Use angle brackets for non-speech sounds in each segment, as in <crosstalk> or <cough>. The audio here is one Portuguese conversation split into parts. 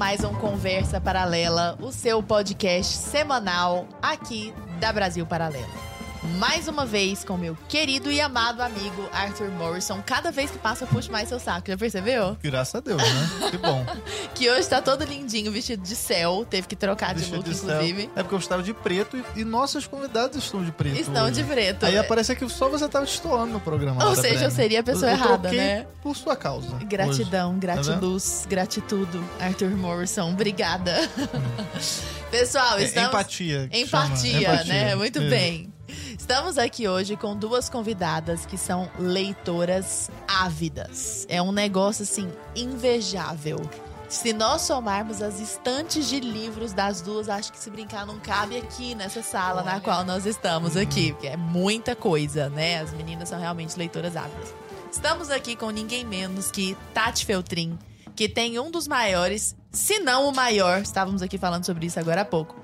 mais um Conversa Paralela, o seu podcast semanal aqui da Brasil Paralelo mais uma vez com meu querido e amado amigo Arthur Morrison. Cada vez que passa, eu puxo mais seu saco, já percebeu? Graças a Deus, né? Que bom. <laughs> que hoje tá todo lindinho, vestido de céu. Teve que trocar de look, de inclusive. Céu. É porque eu estava de preto e, e nossos convidados estão de preto. Estão hoje. de preto. Aí aparece que só você tava destoando no programa. Ou seja, eu seria a pessoa eu, errada, né? Por sua causa. Gratidão, hoje. Gratiluz, tá gratitudo, Arthur Morrison. Obrigada. <laughs> Pessoal, é, estamos. Empatia. Empatia, Empatia, né? Muito Isso. bem. Estamos aqui hoje com duas convidadas que são leitoras ávidas. É um negócio assim invejável. Se nós somarmos as estantes de livros das duas, acho que se brincar não cabe aqui nessa sala Olha. na qual nós estamos aqui, porque é muita coisa, né? As meninas são realmente leitoras ávidas. Estamos aqui com ninguém menos que Tati Feltrin, que tem um dos maiores, se não o maior, estávamos aqui falando sobre isso agora há pouco,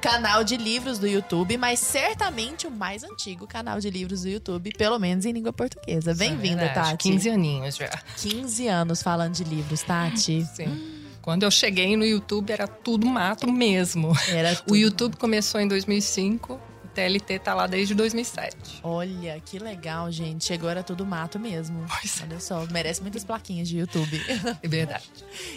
canal de livros do YouTube, mas certamente o mais antigo canal de livros do YouTube, pelo menos em língua portuguesa. É Bem-vinda, é Tati. 15 aninhos já. 15 anos falando de livros, Tati. Sim. Quando eu cheguei no YouTube era tudo mato mesmo. Era tudo. O YouTube começou em 2005 TLT tá lá desde 2007. Olha, que legal, gente. Chegou era tudo mato mesmo. Pois é. Olha só, merece muitas plaquinhas de YouTube. <laughs> É verdade.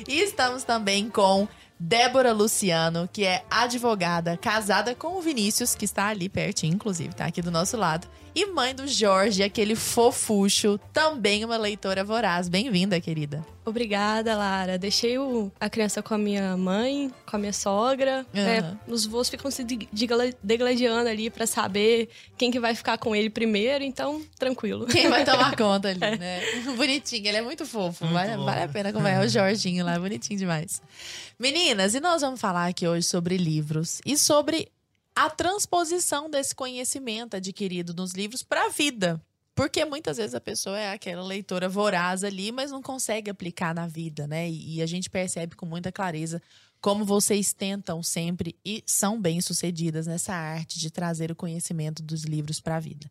e estamos também com Débora Luciano, que é advogada, casada com o Vinícius, que está ali pertinho, inclusive, tá aqui do nosso lado. E mãe do Jorge, aquele fofucho, também uma leitora voraz. Bem-vinda, querida. Obrigada, Lara. Deixei o, a criança com a minha mãe, com a minha sogra. Uhum. É, os voos ficam se degladiando ali para saber quem que vai ficar com ele primeiro, então tranquilo. Quem vai <laughs> tomar conta ali, é. né? <laughs> Bonitinho, ele é muito fofo. Muito vale, vale, a pena acompanhar o Jorginho lá, bonitinho demais. Meninas, e nós vamos falar aqui hoje sobre livros e sobre a transposição desse conhecimento adquirido nos livros para a vida. Porque muitas vezes a pessoa é aquela leitora voraz ali, mas não consegue aplicar na vida, né? E, a gente percebe com muita clareza como vocês tentam sempre e são bem-sucedidas nessa arte de trazer o conhecimento dos livros para a vida.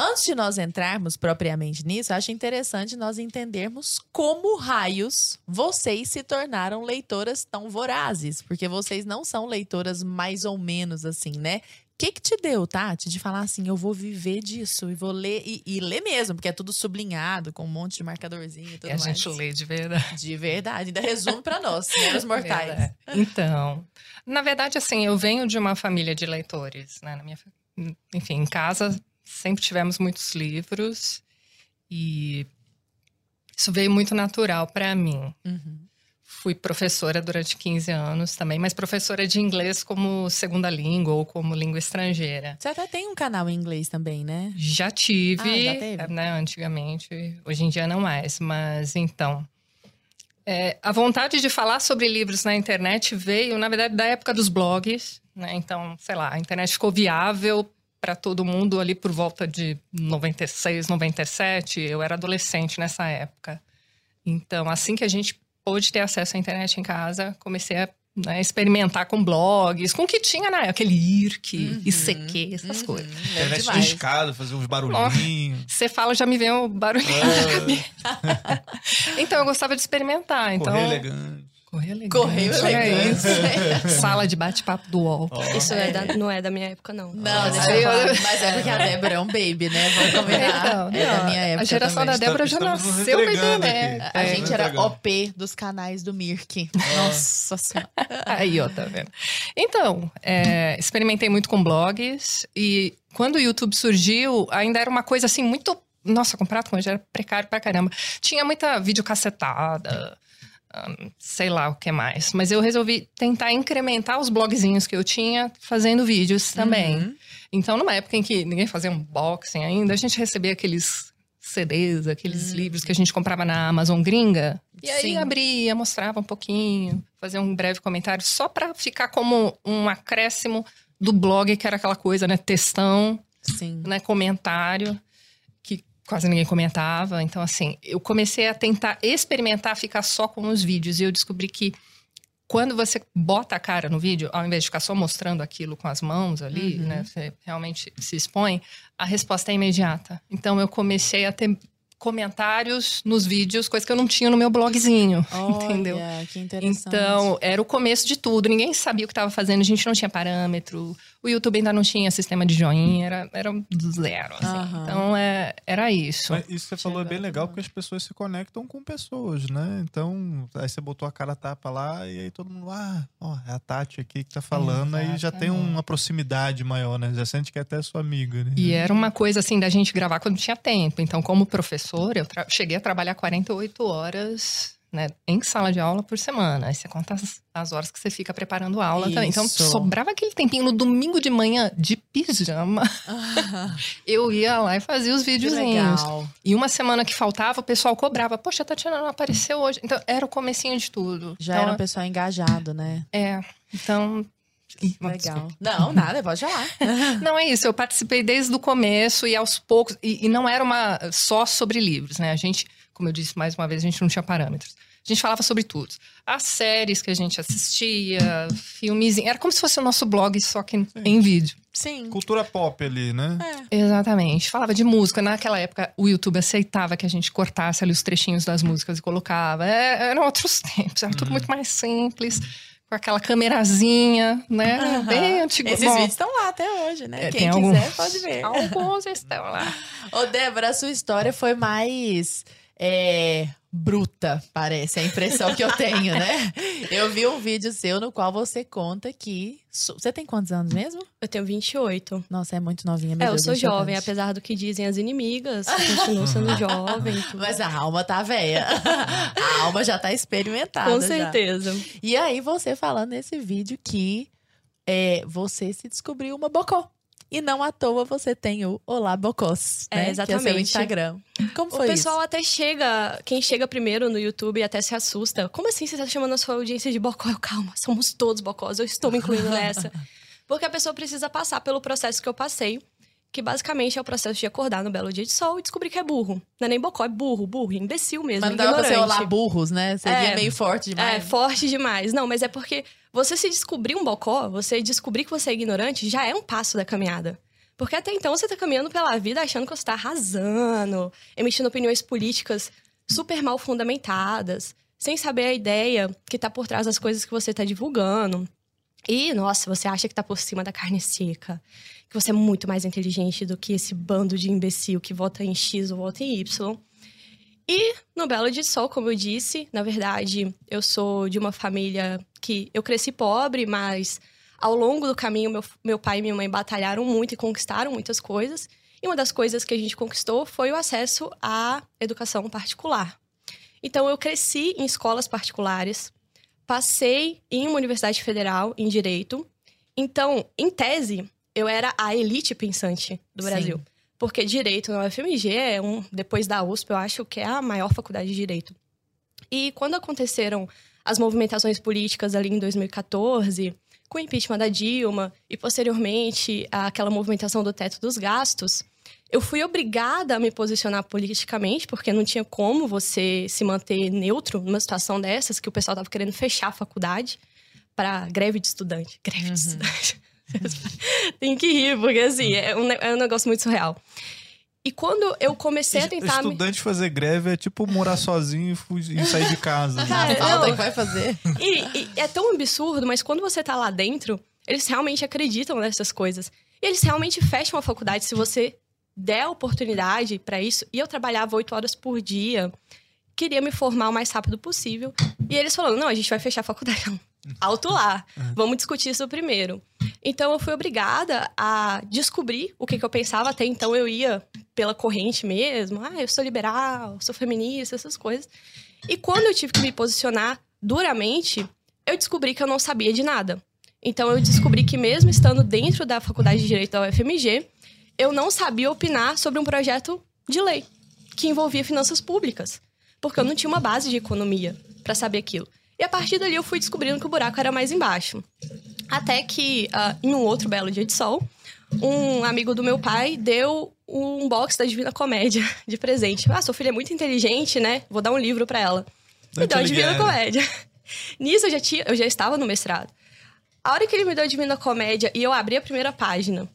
Antes de nós entrarmos propriamente nisso, acho interessante nós entendermos como raios vocês se tornaram leitoras tão vorazes, porque vocês não são leitoras mais ou menos assim, né? O que, que te deu, Tati, de falar assim, eu vou viver disso e vou ler, e, e ler mesmo, porque é tudo sublinhado, com um monte de marcadorzinho e tudo e a mais. gente lê de verdade. De verdade, ainda resume para nós, senhoras mortais. Então, na verdade, assim, eu venho de uma família de leitores, né? Na minha, enfim, em casa sempre tivemos muitos livros e isso veio muito natural para mim. Uhum. Fui professora durante 15 anos também, mas professora de inglês como segunda língua ou como língua estrangeira. Você até tem um canal em inglês também, né? Já tive, ah, já teve? né, antigamente. Hoje em dia não mais, mas então. É, a vontade de falar sobre livros na internet veio, na verdade, da época dos blogs. Né? Então, sei lá, a internet ficou viável para todo mundo ali por volta de 96, 97. Eu era adolescente nessa época. Então, assim que a gente pôde ter acesso à internet em casa, comecei a né, experimentar com blogs, com o que tinha na aquele IRC, uhum, ICQ, essas uhum, coisas. É internet de escada, fazer uns barulhinhos. Você fala, já me vem o barulhinho é. <laughs> então, eu gostava de experimentar. Então, Correr elegante. Correio elegante. Correio elegante. É <laughs> Sala de bate-papo do UOL. Oh. Isso é da, não é da minha época, não. Não, deixa eu falar. Mas é porque a Débora é um baby, né? Vamos combinar. Então, é não, da minha época A geração também. da Débora já nasceu bebê, né? A gente era OP dos canais do Mirk. Nossa senhora. Aí, ó, tá vendo? Então, é, experimentei muito com blogs. E quando o YouTube surgiu, ainda era uma coisa assim muito... Nossa, comprado com era precário pra caramba. Tinha muita videocassetada sei lá o que mais. Mas eu resolvi tentar incrementar os blogzinhos que eu tinha fazendo vídeos também. Uhum. Então, numa época em que ninguém fazia unboxing ainda, a gente recebia aqueles CDs, aqueles uhum. livros que a gente comprava na Amazon gringa. E aí Sim. abria, mostrava um pouquinho, fazia um breve comentário, só para ficar como um acréscimo do blog, que era aquela coisa, né? Textão, Sim. né? Comentário quase ninguém comentava. Então, assim, eu comecei a tentar experimentar ficar só com os vídeos. E eu descobri que quando você bota a cara no vídeo, ao invés de ficar só mostrando aquilo com as mãos ali, uhum. né? Você realmente se expõe, a resposta é imediata. Então, eu comecei a ter comentários nos vídeos, coisa que eu não tinha no meu blogzinho, Olha, <laughs> entendeu? que interessante. Então, era o começo de tudo. Ninguém sabia o que estava fazendo, a gente não tinha parâmetro. O YouTube ainda não tinha sistema de joinha, era, era zero. Assim. Aham. Então, é, era isso. Mas isso que você falou é bem legal porque as pessoas se conectam com pessoas, né? Então, aí você botou a cara a tapa lá e aí todo mundo, ah, ó, é a Tati aqui que tá falando, aí já tem Exatamente. uma proximidade maior, né? Já sente que é até sua amiga, né? E era uma coisa assim da gente gravar quando tinha tempo. Então, como professora, eu cheguei a trabalhar 48 horas né, em sala de aula por semana. Aí você conta as, as horas que você fica preparando aula também. Então, Isso. sobrava aquele tempinho no domingo de manhã de pijama. <laughs> eu ia lá e fazia os videozinhos. E uma semana que faltava, o pessoal cobrava. Poxa, a Tatiana não apareceu hoje. Então, era o comecinho de tudo. Já então, era um pessoal engajado, né? É, então... Legal. Não, <laughs> nada, pode falar. Não é isso, eu participei desde o começo e aos poucos. E, e não era uma só sobre livros, né? A gente, como eu disse mais uma vez, a gente não tinha parâmetros. A gente falava sobre tudo. As séries que a gente assistia, filmes. Era como se fosse o nosso blog, só que em vídeo. Sim. Cultura pop ali, né? Exatamente. Falava de música. Naquela época, o YouTube aceitava que a gente cortasse ali os trechinhos das músicas e colocava. É, eram outros <laughs> tempos, era tudo muito mais simples. Com aquela camerazinha, né? Bem antigo. Esses Bom, vídeos estão lá até hoje, né? é, Quem quiser alguns- pode ver. Alguns estão lá. <laughs> Ô, Débora, a sua história foi mais é, bruta, parece, a impressão que eu tenho, né? Eu vi um vídeo seu no qual você conta que. Você tem quantos anos mesmo? Eu tenho 28. Nossa, é muito novinha, meu é, eu sou jovem, apesar do que dizem as inimigas. Continuo sendo jovem. <laughs> tudo. Mas a alma tá velha. A alma já tá experimentada. Com já. certeza. E aí, você falando nesse vídeo que é, você se descobriu uma bocó. E não à toa você tem o Olá Bocós, É, né? Que é o seu exatamente. Instagram. Como O foi pessoal isso? até chega, quem chega primeiro no YouTube até se assusta. Como assim você tá chamando a sua audiência de bocó? Eu, Calma, somos todos bocós, eu estou me incluindo nessa. <laughs> Porque a pessoa precisa passar pelo processo que eu passei, que basicamente é o processo de acordar no belo dia de sol e descobrir que é burro. Não é nem bocó, é burro, burro, imbecil mesmo, Mas não dava pra ser ignorante. Olá Burros, né? Seria É. meio forte É, demais. forte demais. Não, mas é porque você se descobrir um bocó, você descobrir que você é ignorante, já é um passo da caminhada. Porque até então você tá caminhando pela vida achando que você tá arrasando, emitindo opiniões políticas super mal fundamentadas, sem saber a ideia que tá por trás das coisas que você tá divulgando. E, nossa, você acha que tá por cima da carne seca, que você é muito mais inteligente do que esse bando de imbecil que vota em X ou vota em Y. E no Belo de Sol, como eu disse, na verdade, eu sou de uma família que eu cresci pobre, mas ao longo do caminho, meu, meu pai e minha mãe batalharam muito e conquistaram muitas coisas. E uma das coisas que a gente conquistou foi o acesso à educação particular. Então, eu cresci em escolas particulares, passei em uma universidade federal em direito. Então, em tese, eu era a elite pensante do Sim. Porque direito na UFMG é um, depois da USP, eu acho que é a maior faculdade de direito. E quando aconteceram as movimentações políticas ali em 2014, com o impeachment da Dilma e posteriormente aquela movimentação do teto dos gastos, eu fui obrigada a me posicionar politicamente, porque não tinha como você se manter neutro numa situação dessas, que o pessoal estava querendo fechar a faculdade para greve de estudante. Greve de estudante. <laughs> Tem que rir, porque assim, é um, é um negócio muito surreal. E quando eu comecei a tentar. me- Estudante fazer greve é tipo morar sozinho e fugir- e sair de casa. né? <laughs> Ah, Falta não. que vai fazer. E, e é tão absurdo, mas quando você tá lá dentro, eles realmente acreditam nessas coisas. E eles realmente fecham a faculdade se você der oportunidade pra isso. E eu trabalhava oito horas por dia, queria me formar o mais rápido possível. E eles falaram: não, a gente vai fechar a faculdade. <laughs> Alto lá, vamos discutir isso primeiro. Então eu fui obrigada a descobrir o que, que eu pensava. Até então eu ia pela corrente mesmo. Ah, eu sou liberal, sou feminista, essas coisas. E quando eu tive que me posicionar duramente, eu descobri que eu não sabia de nada. Então eu descobri que mesmo estando dentro da Faculdade de Direito da UFMG, eu não sabia opinar sobre um projeto de lei que envolvia finanças públicas, porque eu não tinha uma base de economia para saber aquilo. E a partir dali eu fui descobrindo que o buraco era mais embaixo. Até que, ah, em um outro belo dia de sol, um amigo do meu pai deu um box da Divina Comédia de presente. Ah, sua filha é muito inteligente, né? Vou dar um livro para ela. Me Dante deu a Divina. Comédia. <laughs> Nisso eu já, tinha, eu já estava no mestrado. A hora que ele me deu a Divina Comédia e eu abri a primeira página,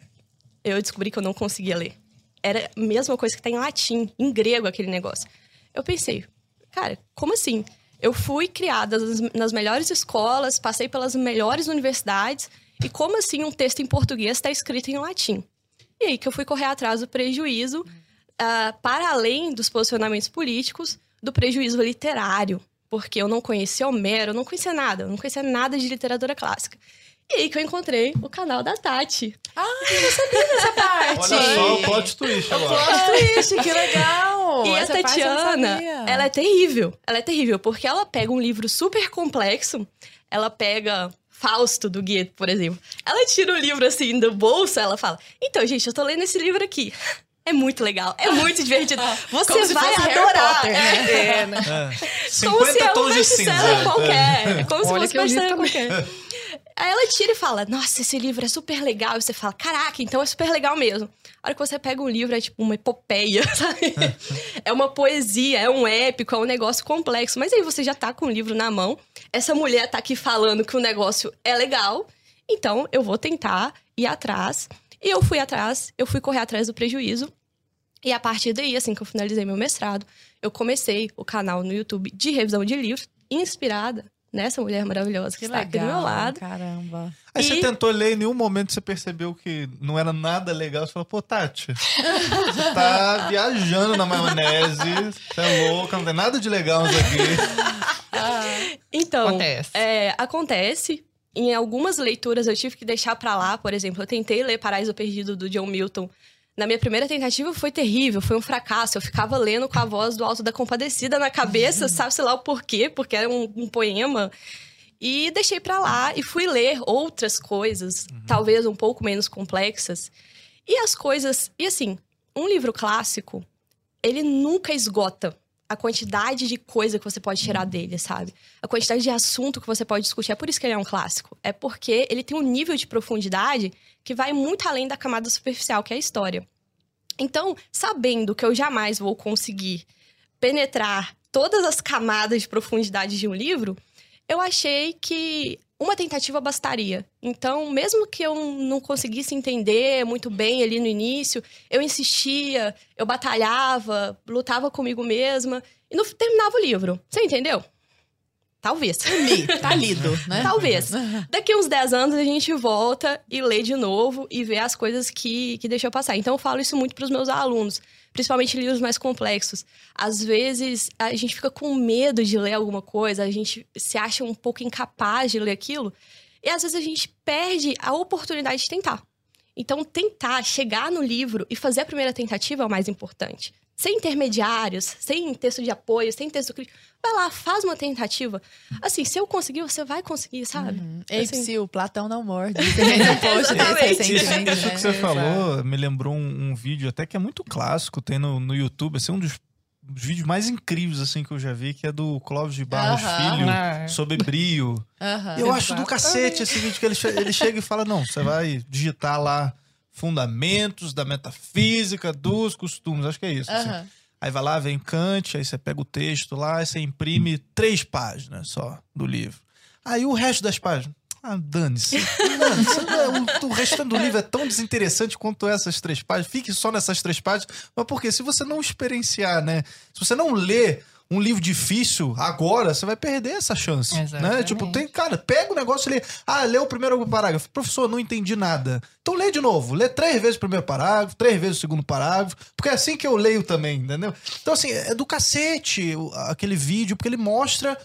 eu descobri que eu não conseguia ler. era a mesma coisa que tá em latim, em grego aquele negócio. Eu pensei, cara, como assim? Eu fui criada nas melhores escolas, passei pelas melhores universidades, e como assim um texto em português está escrito em latim? E aí que eu fui correr atrás do prejuízo, uh, para além dos posicionamentos políticos, do prejuízo literário, porque eu não conhecia Homero, eu não conhecia nada, eu não conhecia nada de literatura clássica. E aí que eu encontrei o canal da Tati. Ah, eu não sabia dessa parte. Olha só o plot twist agora. Plot twist, que legal. E Essa a Tatiana, ela é terrível. Ela é terrível, porque ela pega um livro super complexo, ela pega Fausto do Goethe, por exemplo. Ela tira o livro assim do bolso, ela fala: "Então, gente, eu tô lendo esse livro aqui. É muito legal, é muito <laughs> divertido. Você Como se vai fosse Harry adorar. Potter, né? É, né? É. Como se 50 é um tons de best-seller cinza. qualquer. É como se Olha fosse que eu li best-seller qualquer. Aí ela tira e fala: Nossa, esse livro é super legal. E você fala: Caraca, então é super legal mesmo. A hora que você pega um livro, é tipo uma epopeia, <laughs> sabe? é uma poesia, é um épico, é um negócio complexo. Mas aí você já tá com o livro na mão. Essa mulher tá aqui falando que o negócio é legal. Então eu vou tentar ir atrás. E eu fui atrás, eu fui correr atrás do prejuízo. E a partir daí, assim que eu finalizei meu mestrado, eu comecei o canal no YouTube de revisão de livros, inspirada nessa mulher maravilhosa que, Que está aqui do meu legal. lado. Caramba. Aí você E- tentou ler e em nenhum momento você percebeu que não era nada legal. Você falou, pô, Tati, você tá <laughs> viajando na maionese, você é louca, não tem nada de legal isso aqui. Então, Acontece. É, acontece. Em algumas leituras eu tive que deixar pra lá, por exemplo, eu tentei ler Paraíso Perdido do John Milton. Na minha primeira tentativa foi terrível, foi um fracasso. Eu ficava lendo com a voz do Alto da Compadecida na cabeça, sabe-se lá o porquê, porque era um, um poema. E deixei pra lá e fui ler outras coisas, talvez um pouco menos complexas. E as coisas. E assim, um livro clássico, ele nunca esgota a quantidade de coisa que você pode tirar dele, sabe? A quantidade de assunto que você pode discutir. É por isso que ele é um clássico. É porque ele tem um nível de profundidade que vai muito além da camada superficial, que é a história. Então, sabendo que eu jamais vou conseguir penetrar todas as camadas de profundidade de um livro, eu achei que uma tentativa bastaria. Então, mesmo que eu não conseguisse entender muito bem ali no início, eu insistia, eu batalhava, lutava comigo mesma e não terminava o livro. Você entendeu? Talvez. Li, tá lido, <laughs> né? Talvez. Daqui uns 10 anos a gente volta e lê de novo e vê as coisas que, que deixou passar. Então eu falo isso muito para os meus alunos, principalmente livros mais complexos. Às vezes a gente fica com medo de ler alguma coisa, a gente se acha um pouco incapaz de ler aquilo, e às vezes a gente perde a oportunidade de tentar. Então tentar chegar no livro e fazer a primeira tentativa é o mais importante. Sem intermediários, sem texto de apoio, sem texto crítico. Vai lá, faz uma tentativa. Assim, se eu conseguir, você vai conseguir, sabe? Ei, Assim. Psyu, Platão não morde. <laughs> Exatamente. Isso, que você falou me lembrou um, um vídeo até que é muito clássico, tem no, no YouTube, assim, um dos, dos vídeos mais incríveis assim que eu já vi, que é do Clóvis de Barros. Filho, Ah. sobre brio. Aham. Eu acho do cacete esse vídeo que ele, che- ele chega e fala: não, você vai digitar lá fundamentos da metafísica dos costumes. Acho que é isso. assim. Aham. Aí vai lá, vem Kant, aí você pega o texto lá, aí você imprime três páginas só do livro. Aí o resto das páginas. Ah, dane-se. Dane-se. o, o restante do livro é tão desinteressante quanto essas três páginas. Fique só nessas três páginas. Mas por quê? Se você não experienciar, né? Se você não ler um livro difícil agora, você vai perder essa chance. Né? Exatamente. Tipo, tem, cara, pega o negócio e lê. Ah, lê o primeiro parágrafo. Professor, não entendi nada. Então lê de novo. Lê três vezes o primeiro parágrafo, três vezes o segundo parágrafo. Porque é assim que eu leio também, entendeu? Então, assim, é do cacete aquele vídeo, porque ele mostra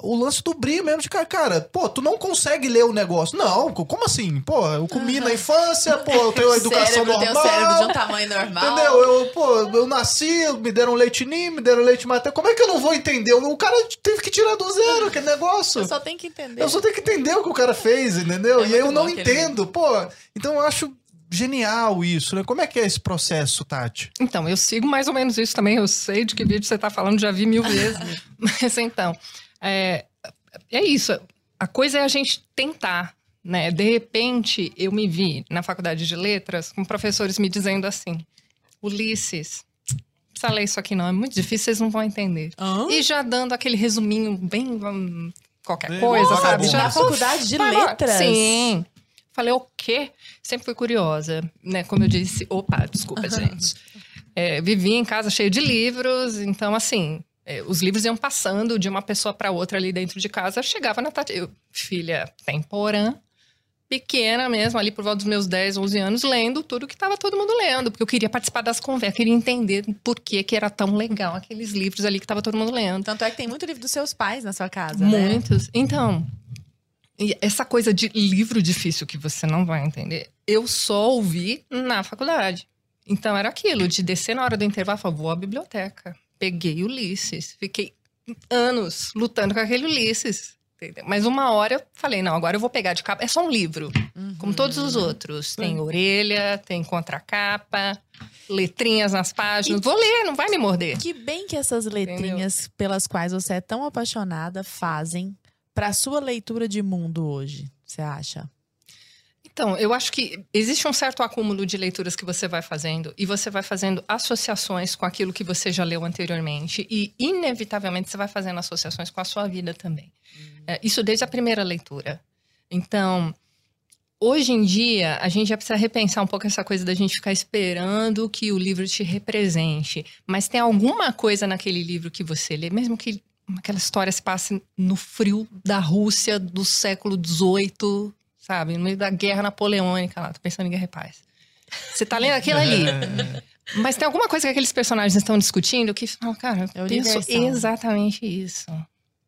o lance do brilho mesmo de cara, cara, pô, tu não consegue ler o negócio. Não, co- como assim? Pô, eu comi na infância, pô, eu tenho a <laughs> educação cérebro normal. tem um cérebro de um tamanho normal. Entendeu? Eu, pô, eu nasci, me deram leite ninho, me deram leite materno. Como é que eu não vou entender? O cara teve que tirar do zero aquele negócio. Eu só tenho que entender. Eu só tenho que entender o que o cara fez, entendeu? É e aí eu não entendo. Pô, então eu acho genial isso, né? Como é que é esse processo, Tati? Então, eu sigo mais ou menos isso também. Eu sei de que vídeo você está falando, já vi mil vezes. <laughs> Mas então, é, é isso. A coisa é a gente tentar, né? De repente, eu me vi na faculdade de letras com professores me dizendo assim: Ulisses, não precisa ler isso aqui não, é muito difícil, vocês não vão entender. E já dando aquele resuminho bem. hum, qualquer coisa, vagabundo. sabe? Já Na faculdade de letras? Sim. Falei, o quê? Sempre fui curiosa, né? Como eu disse. Opa, desculpa, gente. É, vivia em casa cheio de livros, então assim, os livros iam passando de uma pessoa para outra ali dentro de casa. Chegava na Tati, eu, filha temporã, pequena mesmo, ali por volta dos meus 10, 11 anos, lendo tudo que estava todo mundo lendo, porque eu queria participar das conversas, queria entender por que, que era tão legal aqueles livros ali que estava todo mundo lendo. Tanto é que tem muito livro dos seus pais na sua casa, Muitos. Né? Então, essa coisa de livro difícil que você não vai entender, eu só ouvi na faculdade. Então era aquilo, de descer na hora do intervalo e falar, vou à biblioteca. Peguei Ulisses. Fiquei anos lutando com aquele Ulisses. Entendeu? Mas uma hora eu falei, não, agora eu vou pegar de capa. É só um livro, uhum. como todos os outros. Tem uhum. orelha, tem contracapa, letrinhas nas páginas. E vou ler, não vai me morder. Que bem que essas letrinhas Entendeu? pelas quais você é tão apaixonada fazem para sua leitura de mundo hoje, você acha? Então, eu acho que existe um certo acúmulo de leituras que você vai fazendo e você vai fazendo associações com aquilo que você já leu anteriormente e, inevitavelmente, você vai fazendo associações com a sua vida também. Uhum. É, isso desde a primeira leitura. Então, hoje em dia, a gente já precisa repensar um pouco essa coisa da gente ficar esperando que o livro te represente. Mas tem alguma coisa naquele livro que você lê, mesmo que aquela história se passe no frio da Rússia do século XVIII, sabe? No meio da guerra napoleônica lá. Tô pensando em Guerra e Paz. Você tá lendo aquilo ali. <laughs> Mas tem alguma coisa que aqueles personagens estão discutindo que fala, cara, eu é penso exatamente isso.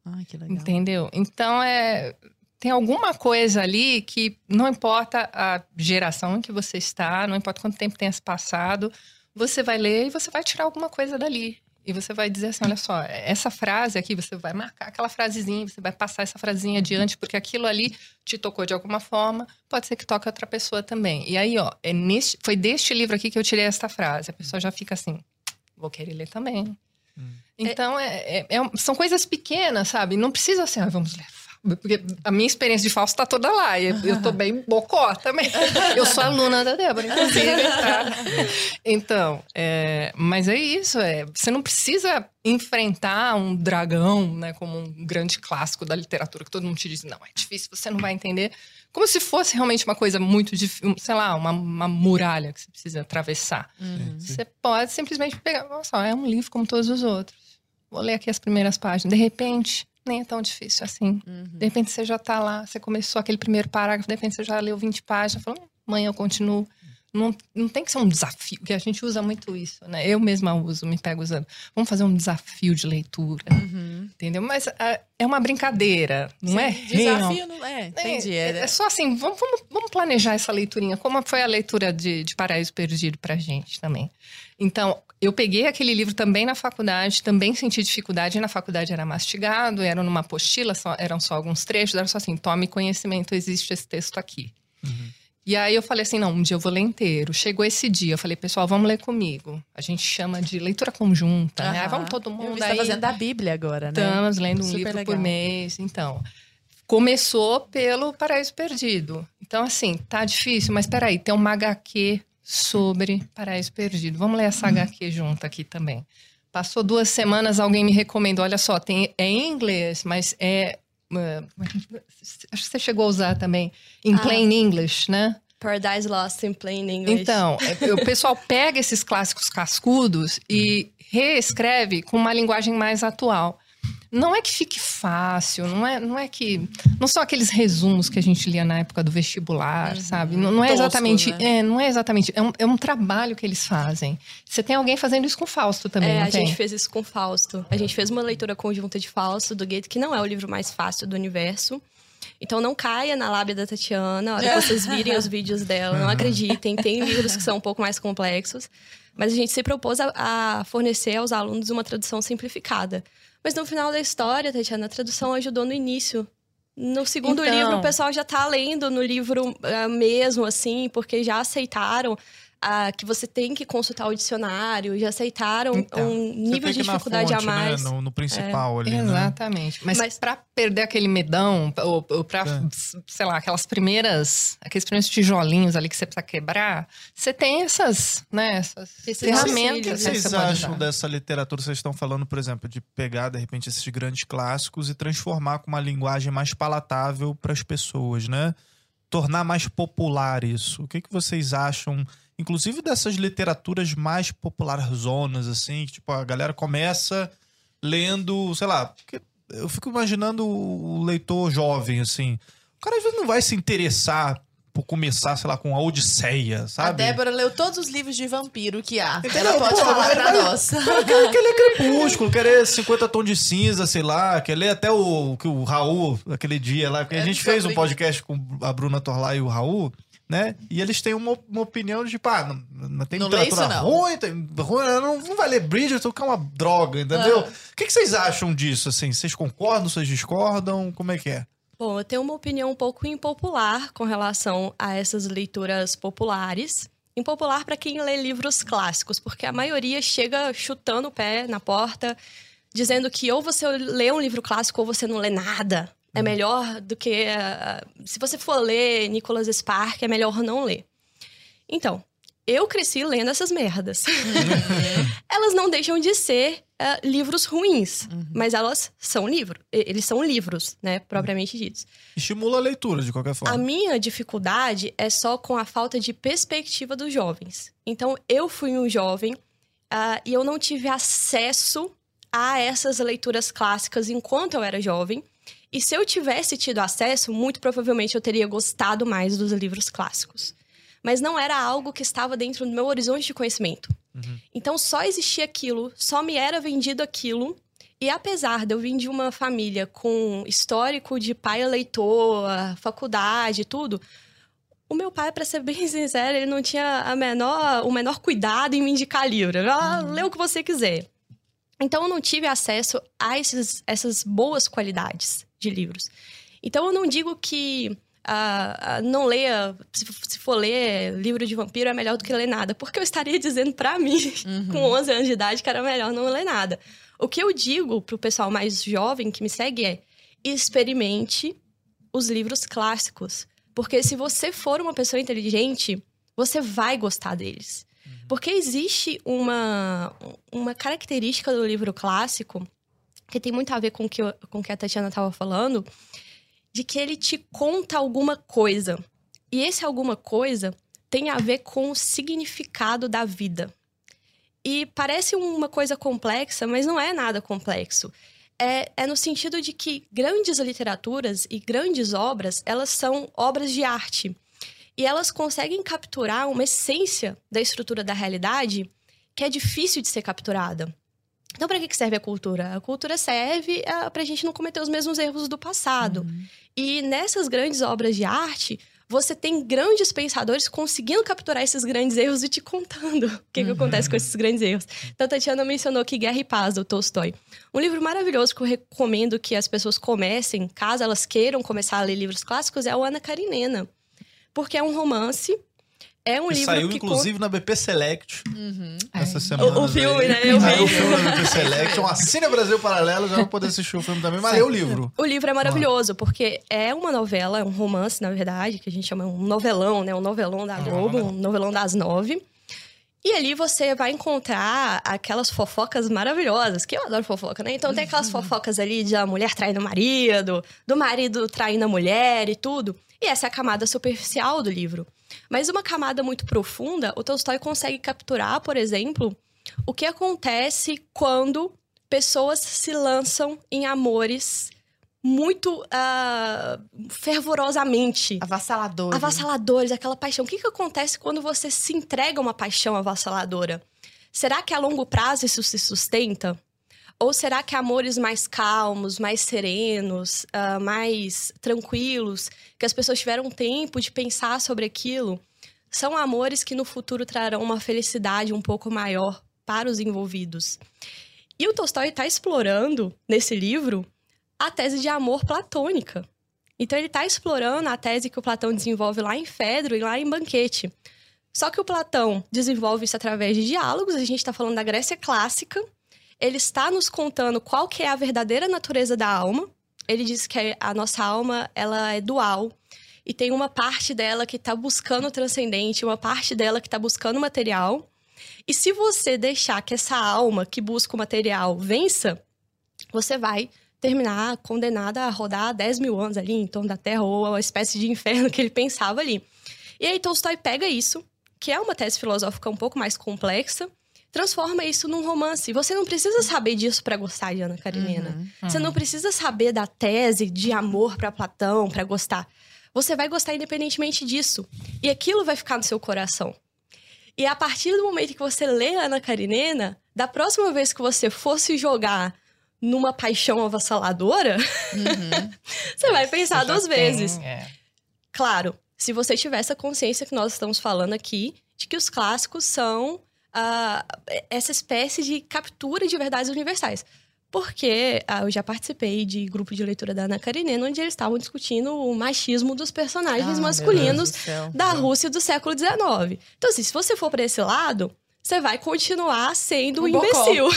Ai, que legal. Entendeu? Então é. Tem alguma coisa ali que não importa a geração em que você está, não importa quanto tempo tenha se passado, você vai ler e você vai tirar alguma coisa dali. E você vai dizer assim: olha só, essa frase aqui, você vai marcar aquela frasezinha, você vai passar essa frasezinha adiante, porque aquilo ali te tocou de alguma forma, pode ser que toque outra pessoa também. E aí, ó, é neste, foi deste livro aqui que eu tirei essa frase. A pessoa já fica assim: vou querer ler também. Hum. Então, é, é, é, são coisas pequenas, sabe? Não precisa ser, ah, vamos ler porque a minha experiência de falso tá toda lá. E eu tô bem bocó também. <laughs> Eu sou aluna da Débora, inclusive. Tá? Então, é, mas é isso. É, você não precisa enfrentar um dragão, né? Como um grande clássico da literatura, que todo mundo te diz, não, é difícil, você não vai entender. Como se fosse realmente uma coisa muito difícil, sei lá, uma, uma muralha que você precisa atravessar. Uhum. Você pode simplesmente pegar, nossa, é um livro como todos os outros. Vou ler aqui as primeiras páginas. De repente, nem é tão difícil assim. Uhum. De repente você já tá lá, você começou aquele primeiro parágrafo, de repente você já leu 20 páginas, falou, hum, amanhã eu continuo. Não, não tem que ser um desafio, que a gente usa muito isso, né? Eu mesma uso, me pego usando. Vamos fazer um desafio de leitura, uhum. entendeu? Mas é, é uma brincadeira, não Sim, é? Desafio não é, entendi. É, é, só assim, vamos, vamos, vamos, planejar essa leiturinha. Como foi a leitura de, de Paraíso Perdido pra gente também? Então, eu peguei aquele livro também na faculdade, também senti dificuldade. Na faculdade era mastigado, era numa apostila, só, eram só alguns trechos, era só assim: tome conhecimento, existe esse texto aqui. Uhum. E aí eu falei assim: não, um dia eu vou ler inteiro. Chegou esse dia, eu falei, pessoal, vamos ler comigo. A gente chama de leitura conjunta, uhum. né? vamos todo mundo. Você está fazendo a Bíblia agora, né? Estamos lendo um Super livro legal. por mês. Então, começou pelo Paraíso Perdido. Então, assim, tá difícil, mas peraí, tem uma HQ sobre Paraíso Perdido. Vamos ler essa HQ junto aqui também. Passou duas semanas, alguém me recomendou. Olha só, tem, é em inglês, mas é. Uh, acho que você chegou a usar também. Em ah. plain English, né? Paradise Lost in Plain English. Então, é, <laughs> o pessoal pega esses clássicos cascudos e reescreve com uma linguagem mais atual não é que fique fácil, não é, não é que. Não são aqueles resumos que a gente lia na época do vestibular, uhum. sabe? Não, não é Tosco, exatamente. Né? É, não é exatamente. É um, é um trabalho que eles fazem. Você tem alguém fazendo isso com Fausto também, é, a tem? gente fez isso com Fausto. A gente fez uma leitura conjunta de Fausto, do Goethe, que não é o livro mais fácil do universo. Então não caia na lábia da Tatiana, a hora que vocês virem os vídeos dela, não acreditem, tem livros que são um pouco mais complexos. Mas a gente se propôs a, a fornecer aos alunos uma tradução simplificada. Mas no final da história, Tatiana, a tradução ajudou no início. No segundo então... livro, o pessoal já tá lendo no livro uh, mesmo, assim, porque já aceitaram que você tem que consultar o dicionário, já aceitaram então, um nível de dificuldade fonte, a né, mais. Né? No, no, principal é. ali, né? Exatamente. Né? Mas, Mas para perder aquele medão, ou, ou pra, é. sei lá, aquelas primeiras, aqueles primeiros tijolinhos ali que você precisa quebrar, você tem essas, né, essas ferramentas. O que, que vocês acham dessa literatura? Vocês estão falando, por exemplo, de pegar, de repente, esses grandes clássicos e transformar com uma linguagem mais palatável para as pessoas, né? Tornar mais popular isso. O que, que vocês acham inclusive dessas literaturas mais zonas, assim, que, tipo, a galera começa lendo, sei lá, eu fico imaginando o leitor jovem, assim. O cara às vezes não vai se interessar por começar, sei lá, com a Odisseia, sabe? A Débora leu todos os livros de vampiro que há. Ela pode Pô, falar pra nós. Quer, quer ler Crepúsculo, quer ler 50 Tons de Cinza, sei lá, quer ler até o que o Raul, aquele dia lá, porque é, a gente fez um podcast com a Bruna Torlai e o Raul, né? E eles têm uma, uma opinião de, tipo, ah, não, não tem não literatura isso, não. ruim, tem, ruim não, não vai ler Bridgerton, que é uma droga, entendeu? O que, que vocês acham disso, assim? Vocês concordam, vocês discordam? Como é que é? Bom, eu tenho uma opinião um pouco impopular com relação a essas leituras populares. Impopular para quem lê livros clássicos, porque a maioria chega chutando o pé na porta, dizendo que ou você lê um livro clássico ou você não lê nada. É uhum. melhor do que. Uh, se você for ler Nicholas Spark, é melhor não ler. Então, eu cresci lendo essas merdas. <laughs> elas não deixam de ser uh, livros ruins, uhum. mas elas são livros. Eles são livros, né, propriamente ditos. Estimula a leitura, de qualquer forma. A minha dificuldade é só com a falta de perspectiva dos jovens. Então, eu fui um jovem uh, e eu não tive acesso a essas leituras clássicas enquanto eu era jovem. E se eu tivesse tido acesso, muito provavelmente eu teria gostado mais dos livros clássicos mas não era algo que estava dentro do meu horizonte de conhecimento. Uhum. Então só existia aquilo, só me era vendido aquilo. E apesar de eu vir de uma família com histórico de pai eleitor, faculdade e tudo, o meu pai, para ser bem <laughs> sincero, ele não tinha a menor, o menor cuidado em me indicar livro. Ah, uhum. lê o que você quiser. Então eu não tive acesso a esses, essas boas qualidades de livros. Então eu não digo que não leia, se, se, for ler livro de vampiro, é melhor do que ler nada. Porque eu estaria <laughs> dizendo para mim, uhum. com 11 anos de idade, que era melhor não ler nada. O que eu digo pro pessoal mais jovem que me segue é: experimente os livros clássicos. Porque se você for uma pessoa inteligente, você vai gostar deles. Uhum. Porque existe uma, uma característica do livro clássico que tem muito a ver com que, o que a Tatiana estava falando, de que ele te conta alguma coisa. E esse alguma coisa tem a ver com o significado da vida. E parece uma coisa complexa, mas não é nada complexo. É, é, no sentido de que grandes literaturas e grandes obras, elas são obras de arte. E elas conseguem capturar uma essência da estrutura da realidade que é difícil de ser capturada. Então, para que serve a cultura? A cultura serve uh, para a gente não cometer os mesmos erros do passado. Uhum. E nessas grandes obras de arte, você tem grandes pensadores conseguindo capturar esses grandes erros e te contando o que, uhum. que acontece com esses grandes erros. Então, a Tatiana mencionou que Guerra e Paz, do Tolstói. Um livro maravilhoso que eu recomendo que as pessoas comecem, caso elas queiram começar a ler livros clássicos, é o Ana Karenina. Porque é um romance é um que livro saiu, que inclusive, na BP Select uhum. essa semana. O, o filme, né? Eu <laughs> vi. o filme na BP Select. Um Assine Brasil Paralelo, já vai poder assistir o filme também. Mas é o livro. O livro é maravilhoso, porque é uma novela, é um romance, na verdade, que a gente chama um novelão, né? Um novelão da Globo, um novelão das nove. E ali você vai encontrar aquelas fofocas maravilhosas, que eu adoro fofoca, né? Então tem aquelas uhum. fofocas ali de a mulher traindo o marido, do marido traindo a mulher e tudo. E essa é a camada superficial do livro. Mas uma camada muito profunda, o Tolstói consegue capturar, por exemplo, o que acontece quando pessoas se lançam em amores muito uh, fervorosamente. Avassaladores. Avassaladores, aquela paixão. O que, que acontece quando você se entrega a uma paixão avassaladora? Será que a longo prazo isso se sustenta? Ou será que amores mais calmos, mais serenos, uh, mais tranquilos, que as pessoas tiveram tempo de pensar sobre aquilo, são amores que no futuro trarão uma felicidade um pouco maior para os envolvidos? E o Tolstói está explorando, nesse livro, a tese de amor platônica. Então, ele está explorando a tese que o Platão desenvolve lá em Fedro e lá em Banquete. Só que o Platão desenvolve isso através de diálogos, a gente está falando da Grécia clássica, ele está nos contando qual que é a verdadeira natureza da alma. Ele diz que a nossa alma ela é dual e tem uma parte dela que está buscando o transcendente, uma parte dela que está buscando o material. E se você deixar que essa alma que busca o material vença, você vai terminar condenada a rodar 10 mil anos ali em torno da Terra, ou a espécie de inferno que ele pensava ali. E aí Tolstói pega isso, que é uma tese filosófica um pouco mais complexa, transforma isso num romance. Você não precisa saber disso para gostar de Ana Karenina. Uhum, Você não precisa saber da tese de amor para Platão para gostar. Você vai gostar independentemente disso. E aquilo vai ficar no seu coração. E a partir do momento que você lê Ana Karenina, da próxima vez que você fosse jogar numa paixão avassaladora, uhum. <laughs> você vai pensar você duas vezes. é. Claro, se você tiver essa consciência que nós estamos falando aqui, de que os clássicos são uh, essa espécie de captura de verdades universais. Porque uh, eu já participei de grupo de leitura da Ana Karenina, onde eles estavam discutindo o machismo dos personagens ah, masculinos da Rússia do século XIX. Então, assim, se você for para esse lado, você vai continuar sendo um, um imbecil. <laughs>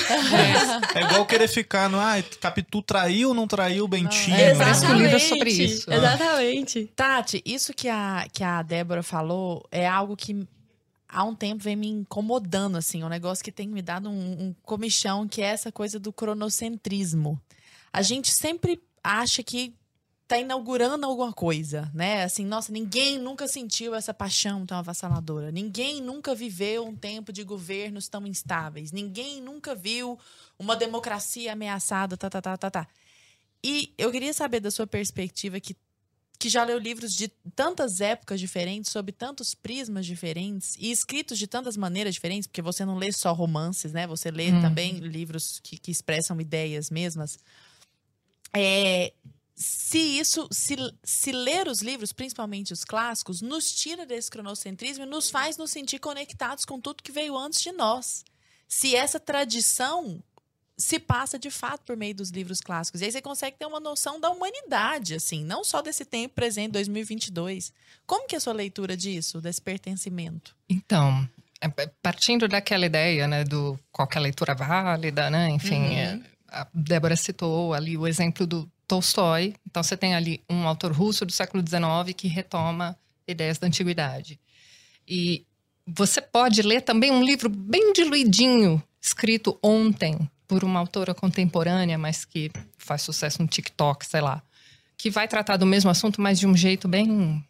É. é. igual querer ficar no. Ah, Capitu traiu ou não traiu o Bentinho? É, livro é sobre isso. Exatamente. Tati, isso que a, que a Débora falou é algo que há um tempo vem me incomodando, assim. Um negócio que tem me dado um, um comichão, que é essa coisa do cronocentrismo. A gente sempre acha que tá inaugurando alguma coisa, né? Assim, nossa, ninguém nunca sentiu essa paixão tão avassaladora. Ninguém nunca viveu um tempo de governos tão instáveis. Ninguém nunca viu uma democracia ameaçada, tá, tá, tá, tá, tá. E eu queria saber da sua perspectiva que que já leu livros de tantas épocas diferentes, sob tantos prismas diferentes e escritos de tantas maneiras diferentes, porque você não lê só romances, né? Você lê hum. também livros que, que expressam ideias mesmas. É, se isso, se, se ler os livros, principalmente os clássicos, nos tira desse cronocentrismo e nos faz nos sentir conectados com tudo que veio antes de nós. Se essa tradição se passa de fato por meio dos livros clássicos. E aí você consegue ter uma noção da humanidade, assim, não só desse tempo presente, 2022. Como que é a sua leitura disso, desse pertencimento? Então, é, partindo daquela ideia, né, do qualquer leitura válida, né, enfim, uhum. é, a Débora citou ali o exemplo do Tolstói. Então, você tem ali um autor russo do século XIX que retoma ideias da antiguidade. E você pode ler também um livro bem diluidinho, escrito ontem, por uma autora contemporânea, mas que faz sucesso no TikTok, sei lá, que vai tratar do mesmo assunto, mas de um jeito bem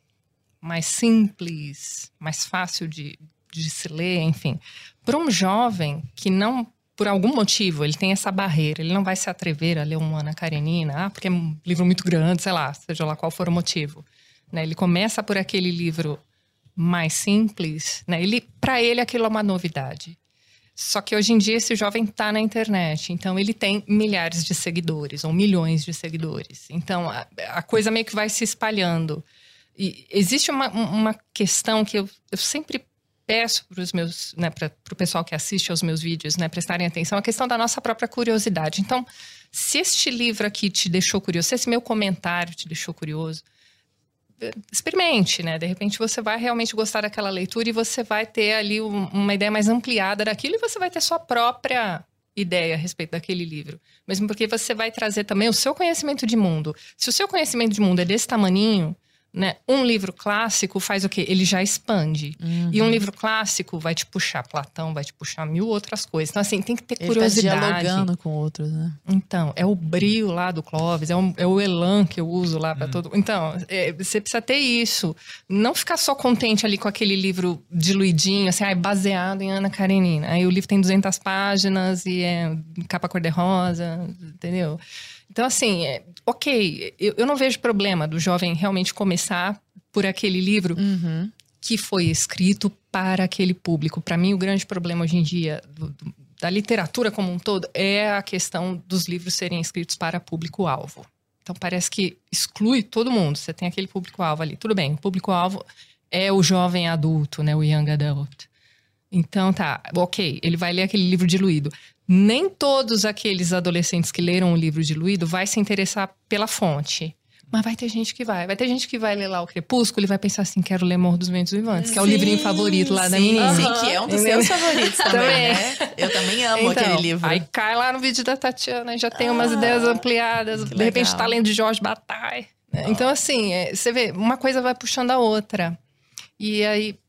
mais simples, mais fácil de, de se ler, enfim. Para um jovem que não por algum motivo, ele tem essa barreira, ele não vai se atrever a ler uma Ana Karenina, ah, porque é um livro muito grande, sei lá, seja lá qual for o motivo. Né? Ele começa por aquele livro mais simples, né? Ele, para ele aquilo é uma novidade. Só que hoje em dia esse jovem está na internet, então ele tem milhares de seguidores ou milhões de seguidores. Então a, a coisa meio que vai se espalhando. E existe uma, uma questão que eu, eu sempre peço para os meus, né, para o pessoal que assiste aos meus vídeos, né, prestarem atenção, a questão da nossa própria curiosidade. Então, se este livro aqui te deixou curioso, se esse meu comentário te deixou curioso, experimente, né? De repente você vai realmente gostar daquela leitura e você vai ter ali um, uma ideia mais ampliada daquilo e você vai ter sua própria ideia a respeito daquele livro. Mesmo porque você vai trazer também o seu conhecimento de mundo. Se o seu conhecimento de mundo é desse tamaninho, né? Um livro clássico faz o quê? Ele já expande. Uhum. E um livro clássico vai te puxar Platão, vai te puxar mil outras coisas. Então, assim, tem que ter Ele tá curiosidade. Tá dialogando com outros, né? Então, é o brilho lá do Clóvis, é, um, é o elan que eu uso lá para uhum. todo. Então, é, você precisa ter isso. Não ficar só contente ali com aquele livro diluidinho, assim, ah, baseado em Ana Karenina. Aí o livro tem 200 páginas e é capa cor-de-rosa, entendeu? Então, assim, é, ok, eu, eu, não vejo problema do jovem realmente começar por aquele livro uhum. que foi escrito para aquele público. Para mim, o grande problema hoje em dia do, do, da literatura como um todo é a questão dos livros serem escritos para público-alvo. Então, parece que exclui todo mundo. Você tem aquele público-alvo ali. Tudo bem, o público-alvo é o jovem adulto, né? O young adult. Então tá, ok, ele vai ler aquele livro diluído nem todos aqueles adolescentes que leram o livro diluído vai se interessar pela fonte. Mas vai ter gente que vai. Vai ter gente que vai ler lá o Crepúsculo e vai pensar assim: quero ler Morro dos Ventos Vivantes, que é o livrinho favorito lá sim, da menina. Sim, que é um dos seus favoritos <laughs> também, né? Eu também amo então, aquele livro. Aí cai lá no vídeo da Tatiana e já tem ah, umas ideias ampliadas. De repente tá lendo de Jorge Bataille. Oh. Então, assim, é, você vê, uma coisa vai puxando a outra. E aí,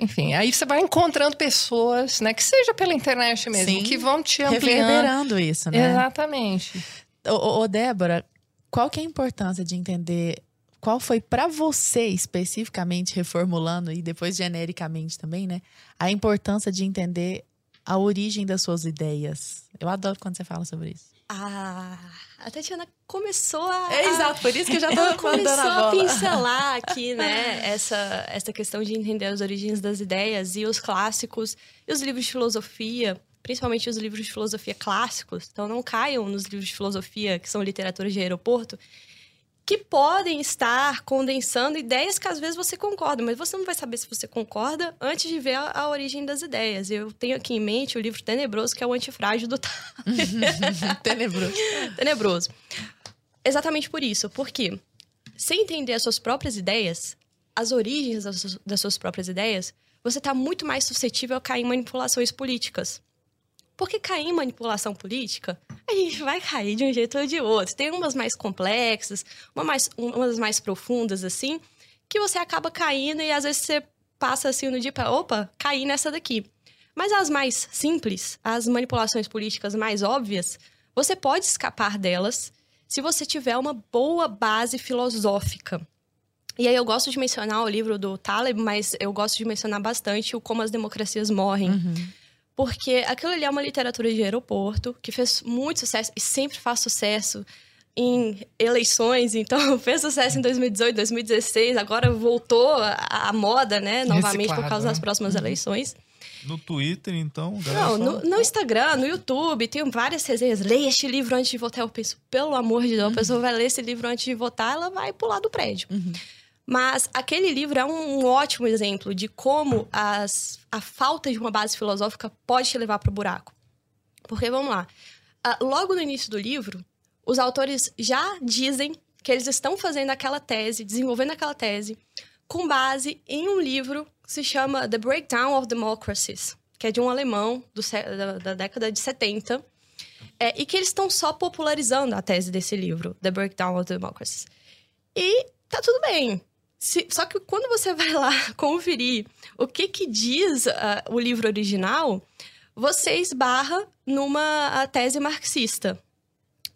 enfim, aí você vai encontrando pessoas, né, que seja pela internet mesmo, Sim, que vão te ampliando. Reverberando isso, né? Exatamente. Ô, ô, Débora, qual que é a importância de entender qual foi para você especificamente, reformulando e depois genericamente também, né? A importância de entender a origem das suas ideias. Eu adoro quando você fala sobre isso. Ah, a Tatiana começou a. É exato, por isso que eu já tô <laughs> começou a, a pincelar aqui, <laughs> né? Essa, essa questão de entender as origens das ideias e os clássicos e os livros de filosofia, principalmente os livros de filosofia clássicos. Então, não caiam nos livros de filosofia que são literatura de aeroporto, que podem estar condensando ideias que às vezes você concorda, mas você não vai saber se você concorda antes de ver a, a origem das ideias. Eu tenho aqui em mente o livro Tenebroso, que é o Antifrágil do <laughs> Tenebroso. <laughs> Tenebroso. Exatamente por isso. Porque sem entender as suas próprias ideias, as origens das suas, das suas próprias ideias, você está muito mais suscetível a cair em manipulações políticas. Porque cair em manipulação política, a gente vai cair de um jeito ou de outro. Tem umas mais complexas, uma mais, umas mais profundas, assim, que você acaba caindo e às vezes você passa assim no dia para, opa, caí nessa daqui. Mas as mais simples, as manipulações políticas mais óbvias, você pode escapar delas se você tiver uma boa base filosófica. E aí eu gosto de mencionar o livro do Taleb, mas eu gosto de mencionar bastante o Como as Democracias Morrem. Uhum. Porque aquilo ali é uma literatura de aeroporto que fez muito sucesso e sempre faz sucesso em eleições. Então, <laughs> fez sucesso em 2018, 2016. Agora voltou à moda, né? Novamente por causa né? das próximas Uhum. eleições. No Twitter, então. Não, no, no Instagram, no YouTube, tem várias resenhas. Leia este livro antes de votar. Eu penso, pelo amor de Deus, a pessoa vai ler esse livro antes de votar, ela vai pular do prédio. Uhum. Mas aquele livro é um ótimo exemplo de como as, a falta de uma base filosófica pode te levar para o buraco. Porque, vamos lá, ah, logo no início do livro, os autores já dizem que eles estão fazendo aquela tese, desenvolvendo aquela tese, com base em um livro que se chama The Breakdown of Democracies, que é de um alemão do da, da década de 70, é, e que eles estão só popularizando a tese desse livro, The Breakdown of Democracies. E tá tudo bem. Se- só que quando você vai lá <laughs> conferir o que que diz ah, o livro original, você esbarra numa ah, tese marxista,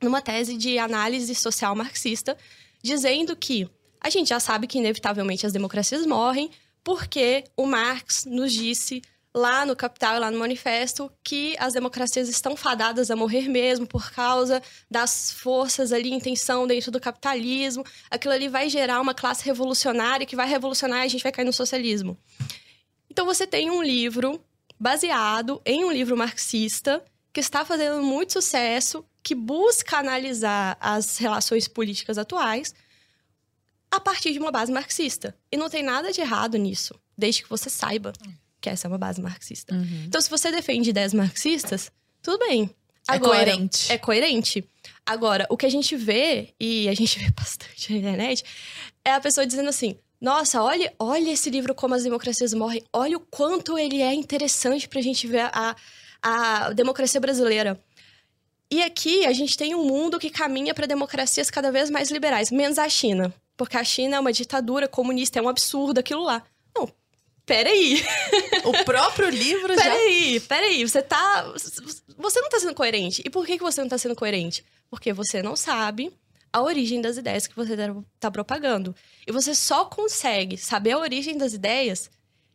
numa tese de análise social marxista, dizendo que a gente já sabe que inevitavelmente as democracias morrem, porque o Marx nos disse lá no Capital e lá no Manifesto que as democracias estão fadadas a morrer mesmo por causa das forças ali em tensão dentro do capitalismo. Aquilo ali vai gerar uma classe revolucionária que vai revolucionar e a gente vai cair no socialismo. Então você tem um livro baseado em um livro marxista que está fazendo muito sucesso, que busca analisar as relações políticas atuais a partir de uma base marxista. E não tem nada de errado nisso, desde que você saiba que essa é uma base marxista. Uhum. Então, se você defende ideias marxistas, tudo bem. É coerente. É coerente. Agora, o que a gente vê, e a gente <laughs> vê bastante na internet, é a pessoa dizendo assim: nossa, olha, olha esse livro Como as Democracias Morrem, olha o quanto ele é interessante pra gente ver a, a democracia brasileira. E aqui a gente tem um mundo que caminha para democracias cada vez mais liberais, menos a China. Porque a China é uma ditadura comunista, é um absurdo aquilo lá. Peraí. O próprio livro já. Peraí, peraí, você tá. Você não tá sendo coerente. E por que, que você não tá sendo coerente? Porque você não sabe a origem das ideias que você tá- tá propagando. E você só consegue saber a origem das ideias.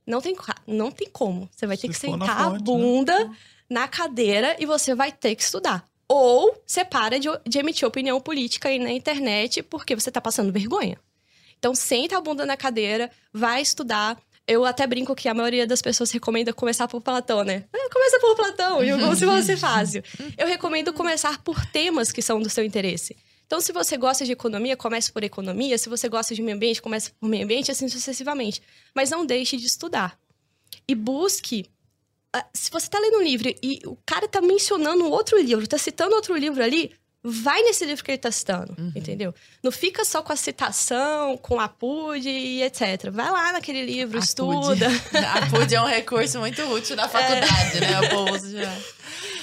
Não tem, não tem como. Você vai ter Se que sentar a fonte, né? bunda na cadeira e você vai ter que estudar. Ou você para de, de emitir opinião política aí na internet porque você tá passando vergonha. Então, senta a bunda na cadeira, vai estudar. Eu até brinco que a maioria das pessoas recomenda começar por Platão, né? Ah, Começa por Platão, e como se <laughs> fosse fácil. Eu recomendo começar por temas que são do seu interesse. Então, se você gosta de economia, comece por economia. Se você gosta de meio ambiente, comece por meio ambiente, assim sucessivamente. Mas não deixe de estudar. E busque. ah, Se você tá lendo um livro e o cara tá mencionando outro livro, tá citando outro livro ali, vai nesse livro que ele tá citando, entendeu? Não fica só com a citação, com a PUD e etc. Vai lá naquele livro, A estuda. <laughs> A PUD é um recurso muito útil na faculdade, né? O povo já.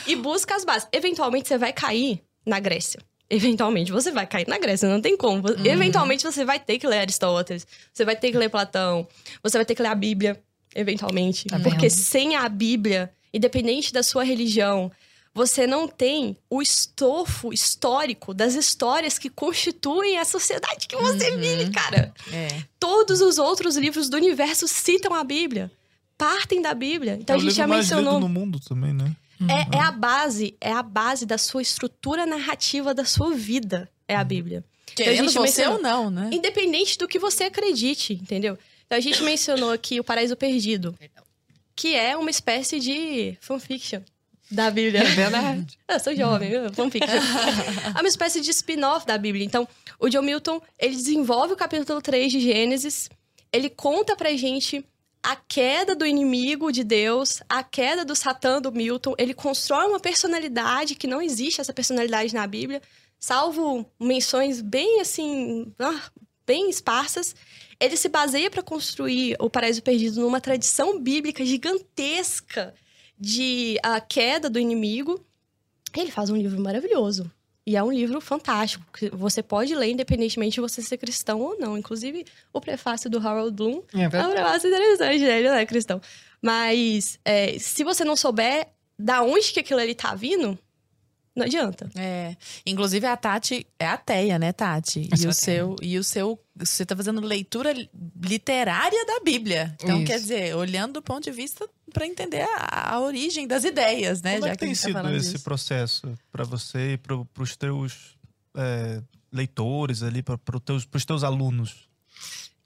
e busca as bases. Eventualmente você vai cair na Grécia. Eventualmente você vai cair na Grécia, não tem como. Eventualmente você vai ter que ler Aristóteles, você vai ter que ler Platão, você vai ter que ler a Bíblia, eventualmente. Tá Porque vendo? sem a Bíblia, independente da sua religião, você não tem o estofo histórico das histórias que constituem a sociedade que você Uhum. vive, cara. É. Todos os outros livros do universo citam a Bíblia, partem da Bíblia. Então é a gente já livro mais mencionou. no mundo também, né? É, é a base, é a base da sua estrutura narrativa da sua vida, é a Bíblia. Querendo gente você mencionou- ou não, né? Independente do que você acredite, entendeu? Então a gente mencionou aqui o Paraíso Perdido, que é uma espécie de fanfiction da Bíblia. É verdade. Eu sou jovem, viu? fanfiction. <laughs> é uma espécie de spin-off da Bíblia. Então, o John Milton, ele desenvolve o capítulo 3 de Gênesis, ele conta pra gente a queda do inimigo de Deus, a queda do Satã do Milton, ele constrói uma personalidade que não existe essa personalidade na Bíblia, salvo menções bem assim, ah, bem esparsas. Ele se baseia para construir o Paraíso Perdido numa tradição bíblica gigantesca de a queda do inimigo. Ele faz um livro maravilhoso. E é um livro fantástico, que você pode ler independentemente de você ser cristão ou não. Inclusive, o prefácio do Harold Bloom É é um negócio interessante, né? Ele não é cristão. Mas é, se você não souber da onde que aquilo ali tá vindo, não adianta. É. Inclusive a Tati é ateia, né, Tati? Eu E o ateia. seu e o seu você tá fazendo leitura li- literária da Bíblia. Então, Isso. quer dizer, olhando do ponto de vista para entender a, a origem das ideias, né, Como é já que que a tem tá sido falando esse disso. processo para você e para os teus é, leitores ali, para os teus, pros teus alunos?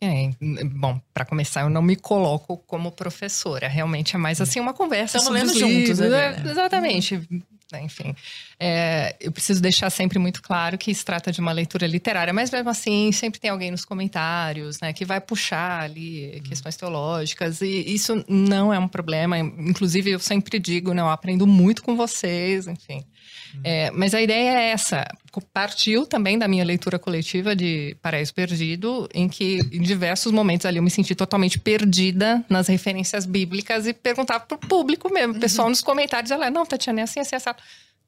É, bom, para começar, eu não me coloco como professora. Realmente é mais assim uma conversa Tamo sobre lendo os juntos livros. ali, é, né? Exatamente. Enfim, é, eu preciso deixar sempre muito claro que se trata de uma leitura literária, mas mesmo assim sempre tem alguém nos comentários, né, que vai puxar ali questões teológicas e isso não é um problema. Inclusive eu sempre digo, né, eu aprendo muito com vocês, enfim. É, mas a ideia é essa. Partiu também da minha leitura coletiva de Paraíso Perdido, em que em diversos momentos ali eu me senti totalmente perdida nas referências bíblicas e perguntava pro público mesmo, o pessoal nos comentários, ela, não, Tatiana, é assim, assim, assim.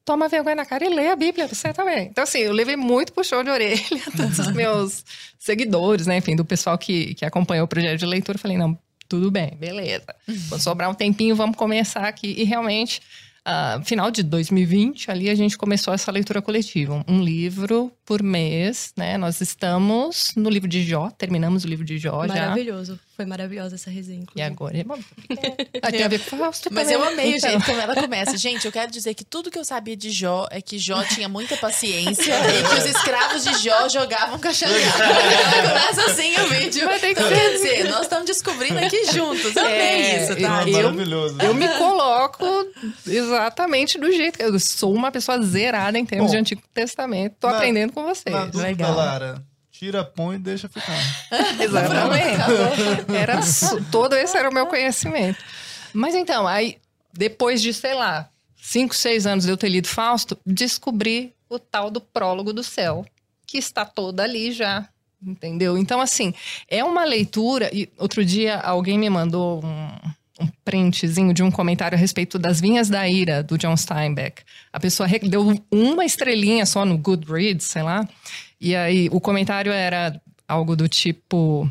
Toma vergonha na cara e lê a Bíblia, você também. Então, assim, eu levei muito puxão de orelha <laughs> dos meus seguidores, né? Enfim, do pessoal que, que acompanhou o projeto de leitura. Eu falei, não, tudo bem, beleza. Quando sobrar um tempinho, vamos começar aqui. E realmente, ah, final de 2020, ali a gente começou essa leitura coletiva. Um, um livro por mês, né? Nós estamos no livro de Jó, terminamos o livro de Jó já. Maravilhoso. Foi maravilhosa essa resenha, E inclusive. agora? Ah, tem a ver com Fausto Mas também, eu amei o então. jeito como ela começa. Gente, eu quero dizer que tudo que eu sabia de Jó é que Jó tinha muita paciência e que os escravos de Jó jogavam. Ela começa assim o vídeo. Vai ter que Então, ser. quer dizer, nós estamos descobrindo aqui juntos. Amei É, isso, eu- tá? Ah, eu- maravilhoso. Eu me coloco exatamente do jeito que eu sou uma pessoa zerada em termos Bom, de Antigo Testamento. Tô na- aprendendo com vocês. Na dúvida, legal. Lara, tira, põe e deixa ficar. <laughs> Exatamente. Era todo esse era o meu conhecimento. Mas então, aí depois de, sei lá, cinco, seis anos de eu ter lido Fausto, descobri o tal do prólogo do céu, que está toda ali já. Entendeu? Então, assim, é uma leitura. E outro dia alguém me mandou um, um printzinho de um comentário a respeito das Vinhas da Ira, do John Steinbeck. A pessoa deu uma estrelinha só no Goodreads, sei lá. E aí o comentário era algo do tipo: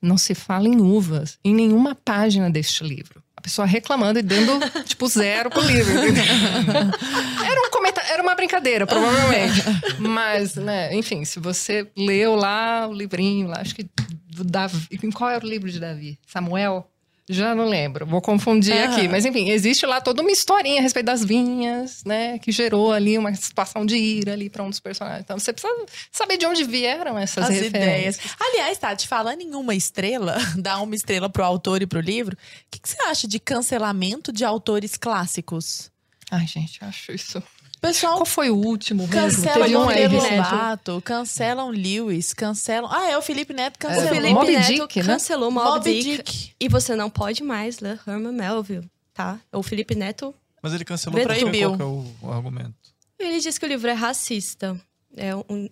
não se fala em uvas em nenhuma página deste livro. A pessoa reclamando e dando, <laughs> tipo, zero pro livro. <laughs> Era um comentário, era uma brincadeira, provavelmente. Mas, né, enfim, se você leu lá o livrinho, lá, acho que do Davi. Qual era o livro de Davi? Samuel? Já não lembro, vou confundir Aham. aqui. Mas enfim, existe lá toda uma historinha a respeito das vinhas, né? Que gerou ali uma situação de ira ali para um dos personagens. Então você precisa saber de onde vieram essas As referências. ideias. Aliás, Tati, falando em uma estrela, <laughs> dar uma estrela pro autor e pro livro, o que, que você acha de cancelamento de autores clássicos? Ai, gente, acho isso. Pessoal, Qual foi o último mesmo? Cancelam um Monteiro. Lobato, cancelam Lewis, cancelam. Ah, é o Felipe Neto O cancelou. É, Felipe Moby Neto Dick, né? cancelou Moby, Moby Dick, Dick. E você não pode mais ler Herman Melville, tá? O Felipe Neto, Mas ele cancelou? Proibiu. Qual que é o, o argumento? ele disse que o livro é racista. É um... Hum.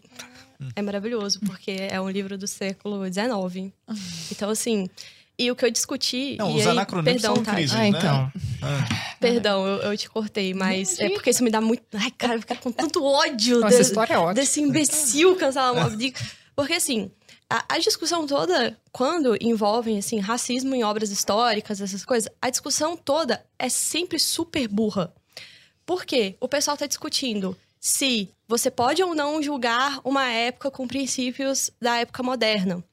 É maravilhoso, porque é um livro do século XIX. Então, assim... E o que eu discuti... Não, e os aí, anacronismos perdão, são tá? incríveis, Ah, né? então. Ah, Perdão, eu, eu te cortei, mas é porque isso me dá muito. Ai, cara, eu fico com tanto ódio Nossa, de- essa história é ótima. desse imbecil cancelar o Mob Dick. Porque, assim, a, a discussão toda, quando envolvem, assim, racismo em obras históricas, essas coisas, a discussão toda é sempre super burra. Por quê? O pessoal tá discutindo se você pode ou não julgar uma época com princípios da época moderna.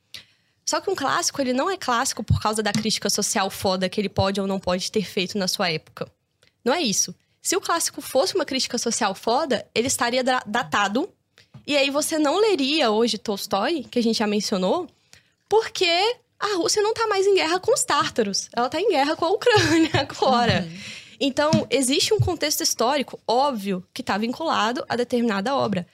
Só que um clássico, ele não é clássico por causa da crítica social foda que ele pode ou não pode ter feito na sua época. Não é isso. Se o clássico fosse uma crítica social foda, ele estaria datado. E aí você não leria hoje Tolstói, que a gente já mencionou, porque a Rússia não tá mais em guerra com os tártaros. Ela tá em guerra com a Ucrânia <laughs> agora. Uhum. Então, existe um contexto histórico, óbvio, que está vinculado a determinada obra.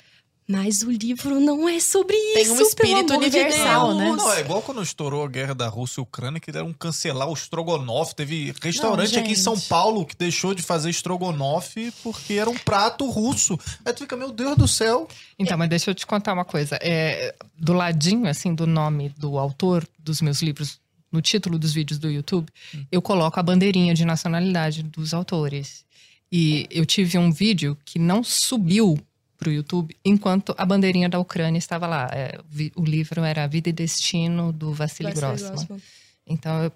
Mas o livro não é sobre isso. Tem um espírito universal, de né? Não, é igual quando estourou a guerra da Rússia e Ucrânia, que deram cancelar o Strogonoff. Teve restaurante não, aqui em São Paulo que deixou de fazer Strogonoff porque era um prato russo. Aí tu fica, meu Deus do céu. Então, mas deixa eu te contar uma coisa. É, do ladinho, assim, do nome do autor dos meus livros, no título dos vídeos do YouTube, hum. eu coloco a bandeirinha de nacionalidade dos autores. E eu tive um vídeo que não subiu para o YouTube enquanto a bandeirinha da Ucrânia estava lá. É, o livro era Vida e Destino do Vassili Grossman. Grossman. Então eu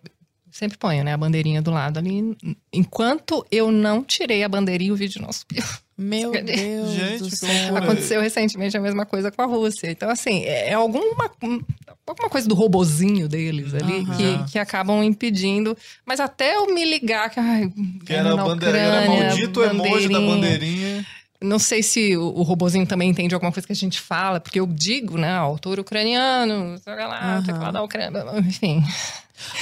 sempre ponho né, a bandeirinha do lado ali. Enquanto eu não tirei a bandeirinha, o vídeo não subiu. Meu <laughs> Deus Gente, do céu. Aconteceu recentemente a mesma coisa com a Rússia. Então, assim, é, é alguma, alguma coisa do robozinho deles ali uhum. que, que acabam impedindo. Mas até eu me ligar que, ai, que era, a bandeira, era maldito emoji da bandeirinha. Não sei se o, o robozinho também entende alguma coisa que a gente fala, porque eu digo, né, autor ucraniano, sei lá, uhum. teclado da Ucrânia, enfim.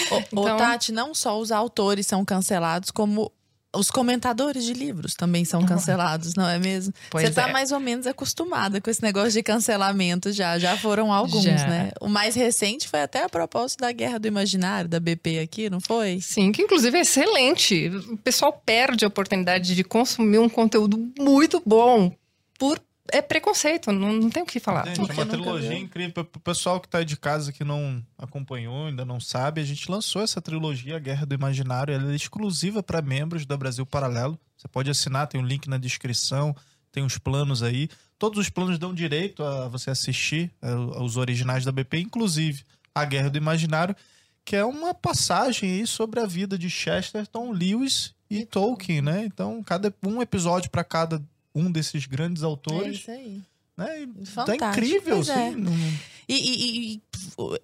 O, então... Tati, não só os autores são cancelados, como os comentadores de livros também são cancelados, não é mesmo? Você está é. mais ou menos acostumada com esse negócio de cancelamento já. Já foram alguns, já. né? O mais recente foi até a propósito da Guerra do Imaginário, da BP aqui, não foi? Sim, que inclusive é excelente. O pessoal perde a oportunidade de consumir um conteúdo muito bom por é preconceito, não, não tem o que falar. Gente, é uma trilogia viu. incrível. Pro pessoal que tá de casa que não acompanhou, ainda não sabe, a gente lançou essa trilogia, A Guerra do Imaginário. Ela é exclusiva para membros da Brasil Paralelo. Você pode assinar, tem um link na descrição, tem os planos aí. Todos os planos dão direito a você assistir é, os originais da BP, inclusive A Guerra do Imaginário, que é uma passagem aí sobre a vida de Chesterton, Lewis e Tolkien, né? Então, cada um episódio para cada um desses grandes autores. É isso aí. Né? Fantástico. Tá incrível, assim. É. E, e, e,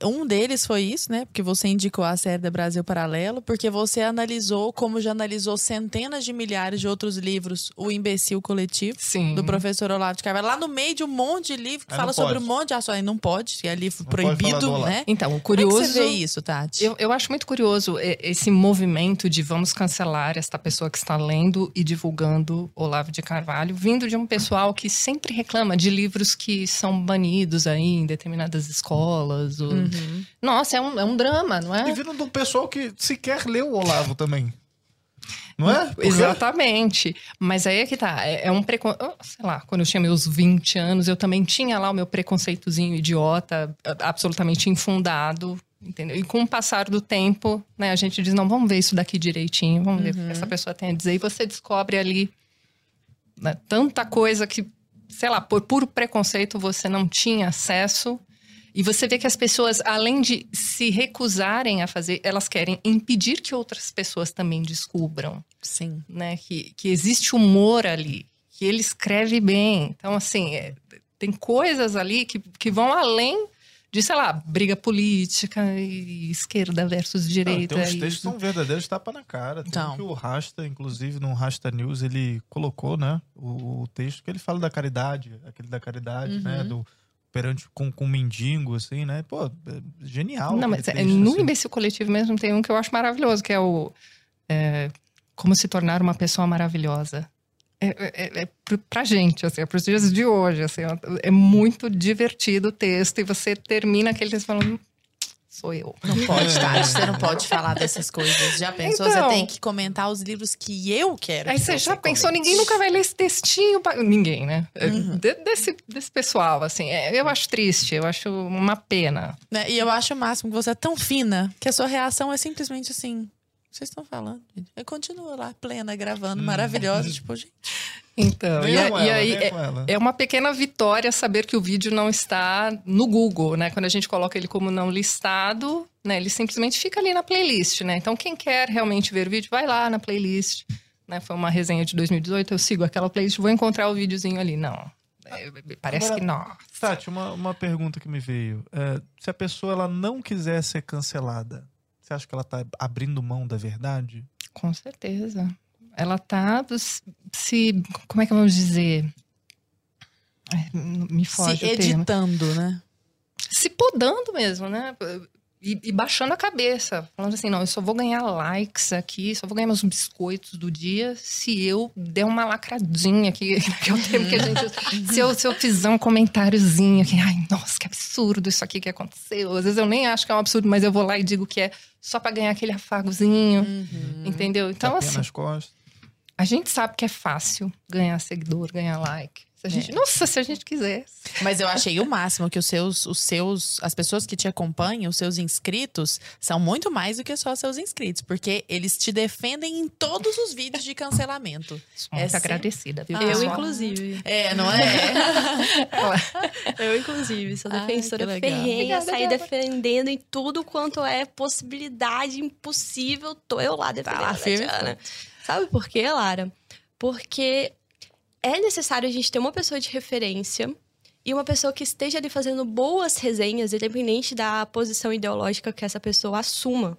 um deles foi isso, né? Porque você indicou a série da Brasil Paralelo, porque você analisou, como já analisou centenas de milhares de outros livros, O Imbecil Coletivo, Sim. do professor Olavo de Carvalho, lá no meio de um monte de livro que fala sobre um monte de ações. Não pode, é livro não proibido, né? Então, curioso. Como é que você vê isso, Tati? Eu, eu acho muito curioso esse movimento de vamos cancelar esta pessoa que está lendo e divulgando Olavo de Carvalho, vindo de um pessoal que sempre reclama de livros que são banidos aí em determinadas das escolas. Ou... Uhum. Nossa, é um, é um drama, não é? E vindo de um pessoal que sequer leu o Olavo também. Não é? Porque... Exatamente. Mas aí é que tá. É, é um preconceito. Sei lá, quando eu tinha meus 20 anos, eu também tinha lá o meu preconceitozinho idiota, absolutamente infundado. Entendeu? E com o passar do tempo, né, a gente diz: não, vamos ver isso daqui direitinho, vamos uhum. ver o que uhum. essa pessoa tem a dizer. E você descobre ali né, tanta coisa que, sei lá, por puro preconceito você não tinha acesso e você vê que as pessoas, além de se recusarem a fazer, elas querem impedir que outras pessoas também descubram. Sim. Né? Que, que existe humor ali, que ele escreve bem. Então, assim, é, tem coisas ali que, que vão além de, sei lá, briga política e esquerda versus direita. Não, tem uns textos são verdadeiros tapa na cara. Tem então. que o Rasta, inclusive, no Rasta News, ele colocou, né, o, o, texto que ele fala da caridade, aquele da caridade, né, uhum. né, do perante com, com mendigo, assim, né? Pô, é genial. Não, mas é, no assim. imbecil coletivo mesmo tem um que eu acho maravilhoso, que é o é, Como se tornar uma pessoa maravilhosa. É, é, é, é pra gente, assim, é pros dias de hoje, assim, é muito divertido o texto e você termina aquele texto falando, sou eu. Não pode, tá? <laughs> Você não pode falar dessas coisas. Já pensou? Então, você tem que comentar os livros que eu quero. Aí que você, já pensou? Comente. Ninguém nunca vai ler esse textinho. Pra... Ninguém, né? É, uhum. De, desse, desse pessoal, assim. É, eu acho triste, eu acho uma pena. É, e eu acho o máximo que você é tão fina que a sua reação é simplesmente assim. Vocês estão falando, gente. Eu continuo lá, plena, gravando, hum. maravilhosa. tipo, gente. Então, e, ela, e, aí é, é, uma pequena vitória saber que o vídeo não está no Google, né? Quando a gente coloca ele como não listado, né? Ele simplesmente fica ali na playlist, né? Então, quem quer realmente ver o vídeo, vai lá na playlist. né? Foi uma resenha de 2018, eu sigo aquela playlist, vou encontrar o videozinho ali. Não. É, parece Agora- que não. Tati, uma, uma pergunta que me veio. É, se a pessoa ela não quiser ser cancelada, você acha que ela tá abrindo mão da verdade? Com certeza. Ela tá se. Como é que vamos dizer? Me foge Se editando, né? se podando mesmo, né? E, e baixando a cabeça. Falando assim, não, eu só vou ganhar likes aqui, só vou ganhar meus biscoitos do dia se eu der uma lacradinha aqui, <laughs> que é o termo que a gente usa. se, eu, se eu fizer um comentáriozinho aqui, ai, nossa, que absurdo isso aqui que aconteceu. Às vezes eu nem acho que é um absurdo, mas eu vou lá e digo que é só pra ganhar aquele afagozinho, Uhum. entendeu? Então, Tapinha assim, nas costas. A gente sabe que é fácil ganhar seguidor, ganhar like. Se a gente, Nossa, se a gente quiser. Mas eu achei o máximo que os seus, os seus, as pessoas que te acompanham, os seus inscritos, são muito mais do que só seus inscritos, porque eles te defendem em todos os vídeos de cancelamento. Sou É muito sempre- agradecida, viu? Ah, Eu, inclusive. É, não é? <laughs> Eu, inclusive, sou Ai, defensora legal. ferrenha, Obrigada, sair defendendo em tudo quanto é possibilidade impossível. Tô eu lá defendendo lá, a Tatiana. Sabe por quê, Lara? Porque é necessário a gente ter uma pessoa de referência e uma pessoa que esteja ali fazendo boas resenhas, independente da posição ideológica que essa pessoa assuma.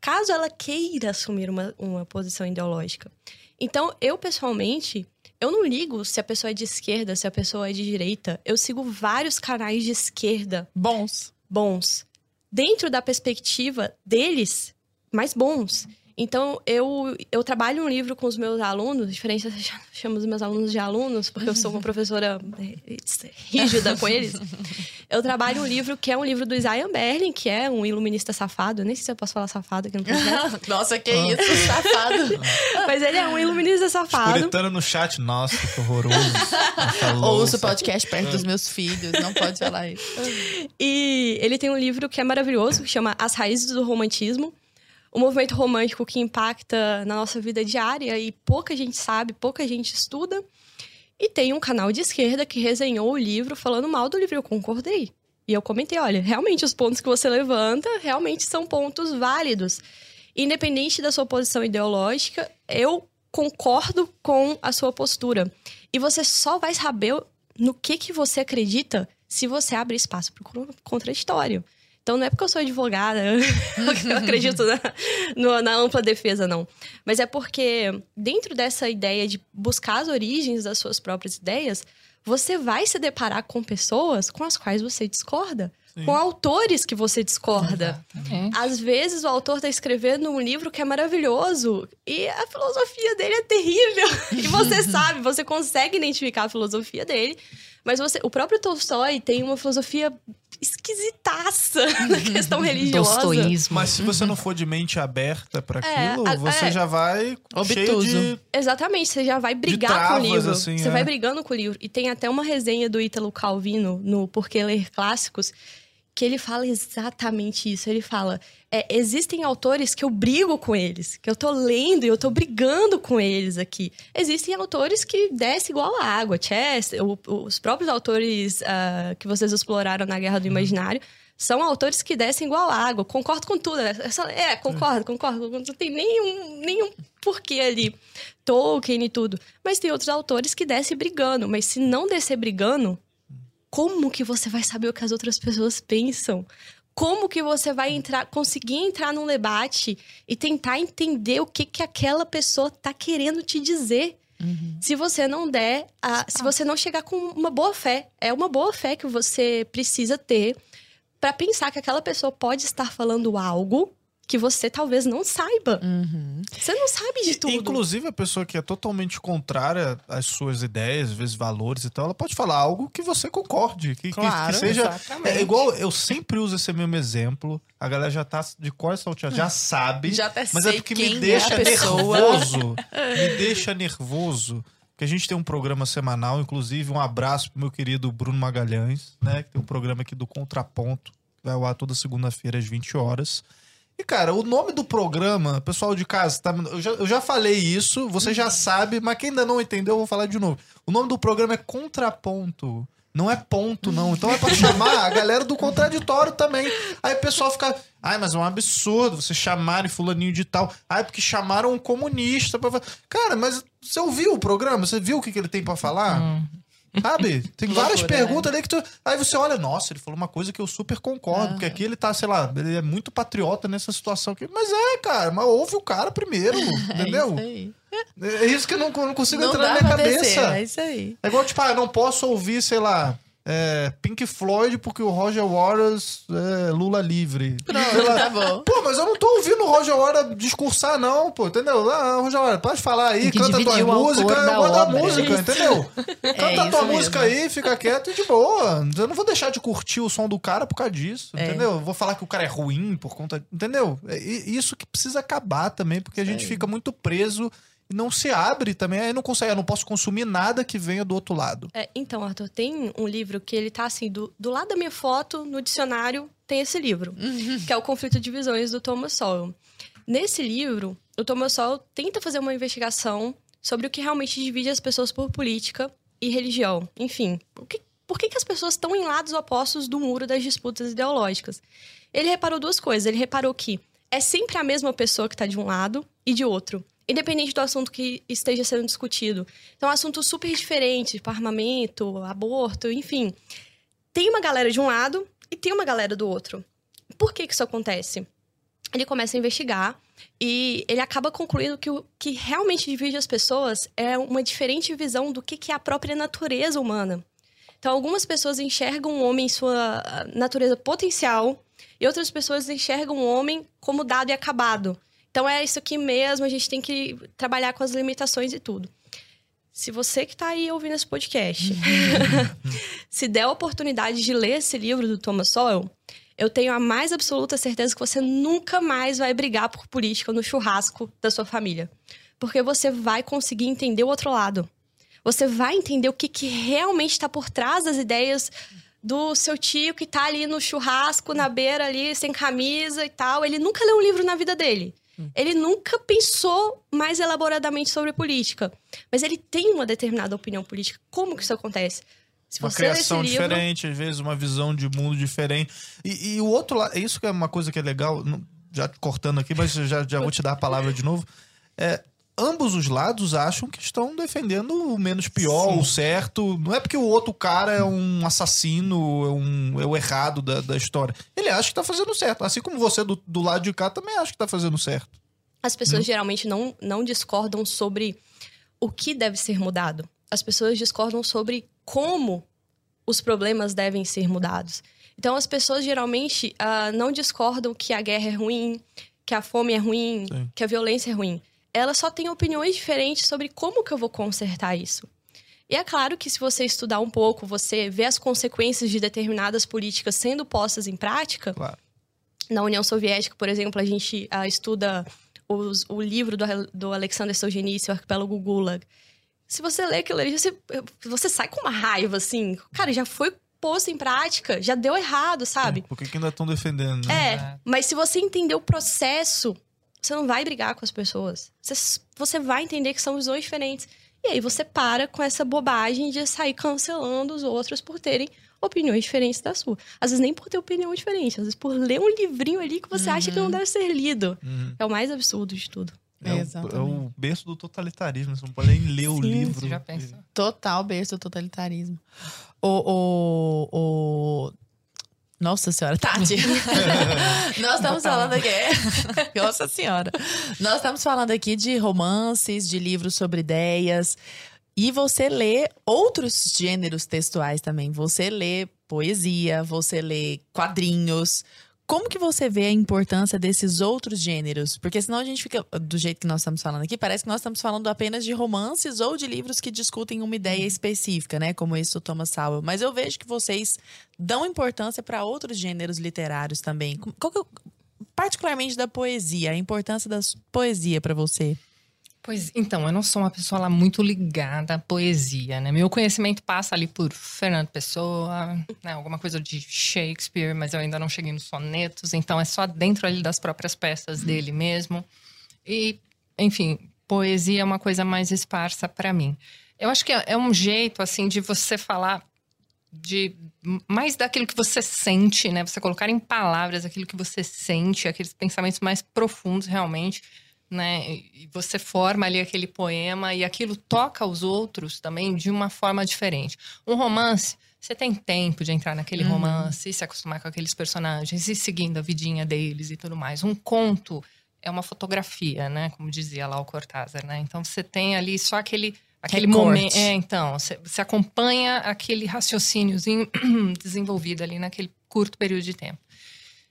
Caso ela queira assumir uma, uma posição ideológica. Então, eu pessoalmente, eu não ligo se a pessoa é de esquerda, se a pessoa é de direita. Eu sigo vários canais de esquerda Bons. bons. Dentro da perspectiva deles, mais bons. Então, eu, eu trabalho um livro com os meus alunos, diferente, eu chamo os meus alunos de alunos, porque eu sou uma professora eh, rígida com eles. Eu trabalho um livro que é um livro do Isaiah Berlin, que é um iluminista safado. Eu nem sei se eu posso falar safado aqui no podcast. <laughs> Nossa, que isso, safado. <laughs> mas ele é um iluminista safado. Puritano no chat, nossa, que horroroso. Ouço o podcast perto dos meus filhos, não pode falar isso. E ele tem um livro que é maravilhoso, que chama As Raízes do Romantismo. O movimento romântico que impacta na nossa vida diária e pouca gente sabe, pouca gente estuda. E tem um canal de esquerda que resenhou o livro falando mal do livro. Eu concordei. E eu comentei: olha, realmente os pontos que você levanta realmente são pontos válidos. Independente da sua posição ideológica, eu concordo com a sua postura. E você só vai saber no que, que você acredita se você abre espaço para o contraditório. Então não é porque eu sou advogada, <laughs> eu acredito na, no- na ampla defesa, não. Mas é porque, dentro dessa ideia de buscar as origens das suas próprias ideias, você vai se deparar com pessoas com as quais você discorda. Sim. Com autores que você discorda. Exatamente. Às vezes o autor está escrevendo um livro que é maravilhoso e a filosofia dele é terrível. <laughs> E você <laughs> sabe, você consegue identificar a filosofia dele, mas você, o próprio Tolstói tem uma filosofia esquisitaça <laughs> na questão religiosa. Dostoísmo. Mas se você não for de mente aberta pra É, aquilo, a- você é. já vai cheio Obtuso. de... Exatamente, você já vai brigar travas, com o livro. assim, você é. vai brigando com o livro. E tem até uma resenha do Ítalo Calvino no Porquê Ler Clássicos, que ele fala exatamente isso. Ele fala: é, existem autores que eu brigo com eles, que eu tô lendo e eu tô brigando com eles aqui. Existem autores que descem igual a água. Chester, o- os próprios autores ah, que vocês exploraram na Guerra do Imaginário. São autores que descem igual a água. Concordo com tudo. É, só- é, concordo, concordo. Não tem nenhum, nenhum porquê ali. Tolkien e tudo. Mas tem outros autores que descem brigando. Mas se não descer brigando, como que você vai saber o que as outras pessoas pensam? Como que você vai entrar, conseguir entrar num debate e tentar entender o que que aquela pessoa tá querendo te dizer? Se você não der, a- se você não chegar com uma boa fé, é uma boa fé que você precisa ter para pensar que aquela pessoa pode estar falando algo que você talvez não saiba. Uhum. Você não sabe de tudo. Inclusive, a pessoa que é totalmente contrária às suas ideias, às vezes valores e tal, ela pode falar algo que você concorde. Que, que- Claro, que seja. exatamente. É igual, eu sempre uso esse mesmo exemplo. A galera já tá de cor salteada, já sabe. Já até Mas é porque quem me é deixa pessoa. nervoso. me deixa nervoso. Porque a gente tem um programa semanal, inclusive um abraço pro meu querido Bruno Magalhães, né? Que tem um programa aqui do Contraponto, que vai ao ar toda segunda-feira às 20 horas. E, cara, o nome do programa, pessoal de casa, tá, eu, já, eu já falei isso, você já sabe, mas quem ainda não entendeu, eu vou falar de novo. O nome do programa é Contraponto. Não é ponto, não. Então é pra chamar a galera do contraditório também. Aí o pessoal fica. Ai, mas é um absurdo você chamarem fulaninho de tal. Ai, porque chamaram um comunista. Pra... Cara, mas você ouviu o programa? Você viu o que, que ele tem para falar? Hum. Sabe? <laughs> Tem várias Loucura, perguntas né? ali que tu. Aí você olha, nossa, ele falou uma coisa que eu super concordo, porque aqui ele tá, sei lá, ele é muito patriota nessa situação aqui. Mas é, cara, mas ouve o cara primeiro, entendeu? <laughs> É isso aí. É isso que eu não, não consigo não entrar na minha cabeça. Descer, é isso aí. É igual, tipo, ah, eu não posso ouvir, sei lá, é, Pink Floyd porque o Roger Waters é Lula livre. Pronto, tá bom. Pô, mas eu não tô ouvindo o Roger Waters discursar, não, pô, entendeu? Ah, Roger Waters, pode falar aí, canta tua música, eu gosto da música, é entendeu? <laughs> É canta a tua mesmo. música aí, fica quieto e de boa. Eu não vou deixar de curtir o som do cara por causa disso, é. entendeu? Eu vou falar que o cara é ruim por conta. Entendeu? É isso que precisa acabar também, porque a gente fica muito preso não se abre também, aí não consegue, eu não posso consumir nada que venha do outro lado. É, então, Arthur, tem um livro que ele tá assim, do, do lado da minha foto, no dicionário, tem esse livro, uhum. que é o Conflito de Visões do Thomas Sowell. Nesse livro, o Thomas Sowell tenta fazer uma investigação sobre o que realmente divide as pessoas por política e religião. Enfim, o que, por que, que as pessoas estão em lados opostos do muro das disputas ideológicas? Ele reparou duas coisas. Ele reparou que é sempre a mesma pessoa que está de um lado e de outro independente do assunto que esteja sendo discutido. Então, é um assunto super diferente, tipo armamento, aborto, enfim. Tem uma galera de um lado e tem uma galera do outro. Por que, que isso acontece? Ele começa a investigar e ele acaba concluindo que o que realmente divide as pessoas é uma diferente visão do que, que é a própria natureza humana. Então, algumas pessoas enxergam o homem em sua natureza potencial e outras pessoas enxergam o homem como dado e acabado. Então é isso aqui mesmo, a gente tem que trabalhar com as limitações e tudo. Se você que está aí ouvindo esse podcast, <laughs> se der a oportunidade de ler esse livro do Thomas Sowell, eu tenho a mais absoluta certeza que você nunca mais vai brigar por política no churrasco da sua família. Porque você vai conseguir entender o outro lado. Você vai entender o que, que realmente está por trás das ideias do seu tio que está ali no churrasco, na beira ali, sem camisa e tal. Ele nunca leu um livro na vida dele. Ele nunca pensou mais elaboradamente sobre política, mas ele tem uma determinada opinião política. Como que isso acontece? Se uma criação livro... diferente, às vezes uma visão de mundo diferente. E, e o outro lado, isso que é uma coisa que é legal, já cortando aqui, mas já, já vou te dar a palavra de novo. É, ambos os lados acham que estão defendendo o menos pior, Sim. o certo. Não é porque o outro cara é um assassino, é, um, é o errado da, da história. Ele acha que tá fazendo certo. Assim como você do, do lado de cá também acha que tá fazendo certo. As pessoas hum. geralmente não, não discordam sobre o que deve ser mudado. As pessoas discordam sobre como os problemas devem ser mudados. Então, as pessoas geralmente uh, não discordam que a guerra é ruim, que a fome é ruim, Sim. que a violência é ruim ela só tem opiniões diferentes sobre como que eu vou consertar isso. E é claro que se você estudar um pouco, você vê as consequências de determinadas políticas sendo postas em prática. Claro. Na União Soviética, por exemplo, a gente uh, estuda os, o livro do, do Alexander Solzhenitsyn, o Arquipélago Gulag. Se você lê aquilo ali, você, você sai com uma raiva, assim. Cara, já foi posto em prática, já deu errado, sabe? É, por que, que ainda estão defendendo? Né? É, mas se você entender o processo você não vai brigar com as pessoas. Você, você vai entender que são visões diferentes. E aí você para com essa bobagem de sair cancelando os outros por terem opiniões diferentes da sua. Às vezes nem por ter opinião diferente, às vezes por ler um livrinho ali que você uhum. acha que não uhum. deve ser lido. Uhum. É o mais absurdo de tudo. É, é, o, é, o, berço do totalitarismo. Você não pode nem ler Sim, o livro. Você já pensa. Total berço do totalitarismo. O, o, o nossa senhora, Tati. <laughs> Nós estamos falando aqui. <laughs> Nossa senhora. Nós estamos falando aqui de romances, de livros sobre ideias. E você lê outros gêneros textuais também. Você lê poesia, você lê quadrinhos. Como que você vê a importância desses outros gêneros? Porque senão a gente fica, do jeito que nós estamos falando aqui, parece que nós estamos falando apenas de romances ou de livros que discutem uma ideia uhum. específica, né? Como esse do Thomas Sowell. Mas eu vejo que vocês dão importância para outros gêneros literários também. Qual que é, particularmente da poesia, a importância da poesia para você? Pois então, eu não sou uma pessoa lá muito ligada à poesia, né? Meu conhecimento passa ali por Fernando Pessoa, né? alguma coisa de Shakespeare, mas eu ainda não cheguei nos sonetos, então é só dentro ali das próprias peças dele mesmo. E, enfim, poesia é uma coisa mais esparsa para mim. Eu acho que é, é um jeito assim de você falar de mais daquilo que você sente, né? Você colocar em palavras aquilo que você sente, aqueles pensamentos mais profundos realmente, né? E você forma ali aquele poema e aquilo toca os outros também de uma forma diferente. Um romance, você tem tempo de entrar naquele uhum. romance e se acostumar com aqueles personagens e seguindo a vidinha deles e tudo mais. Um conto é uma fotografia, né? Como dizia lá o Cortázar, né? Então você tem ali só aquele aquele momento. É, então, você, você acompanha aquele raciocíniozinho <clears throat> desenvolvido ali naquele curto período de tempo.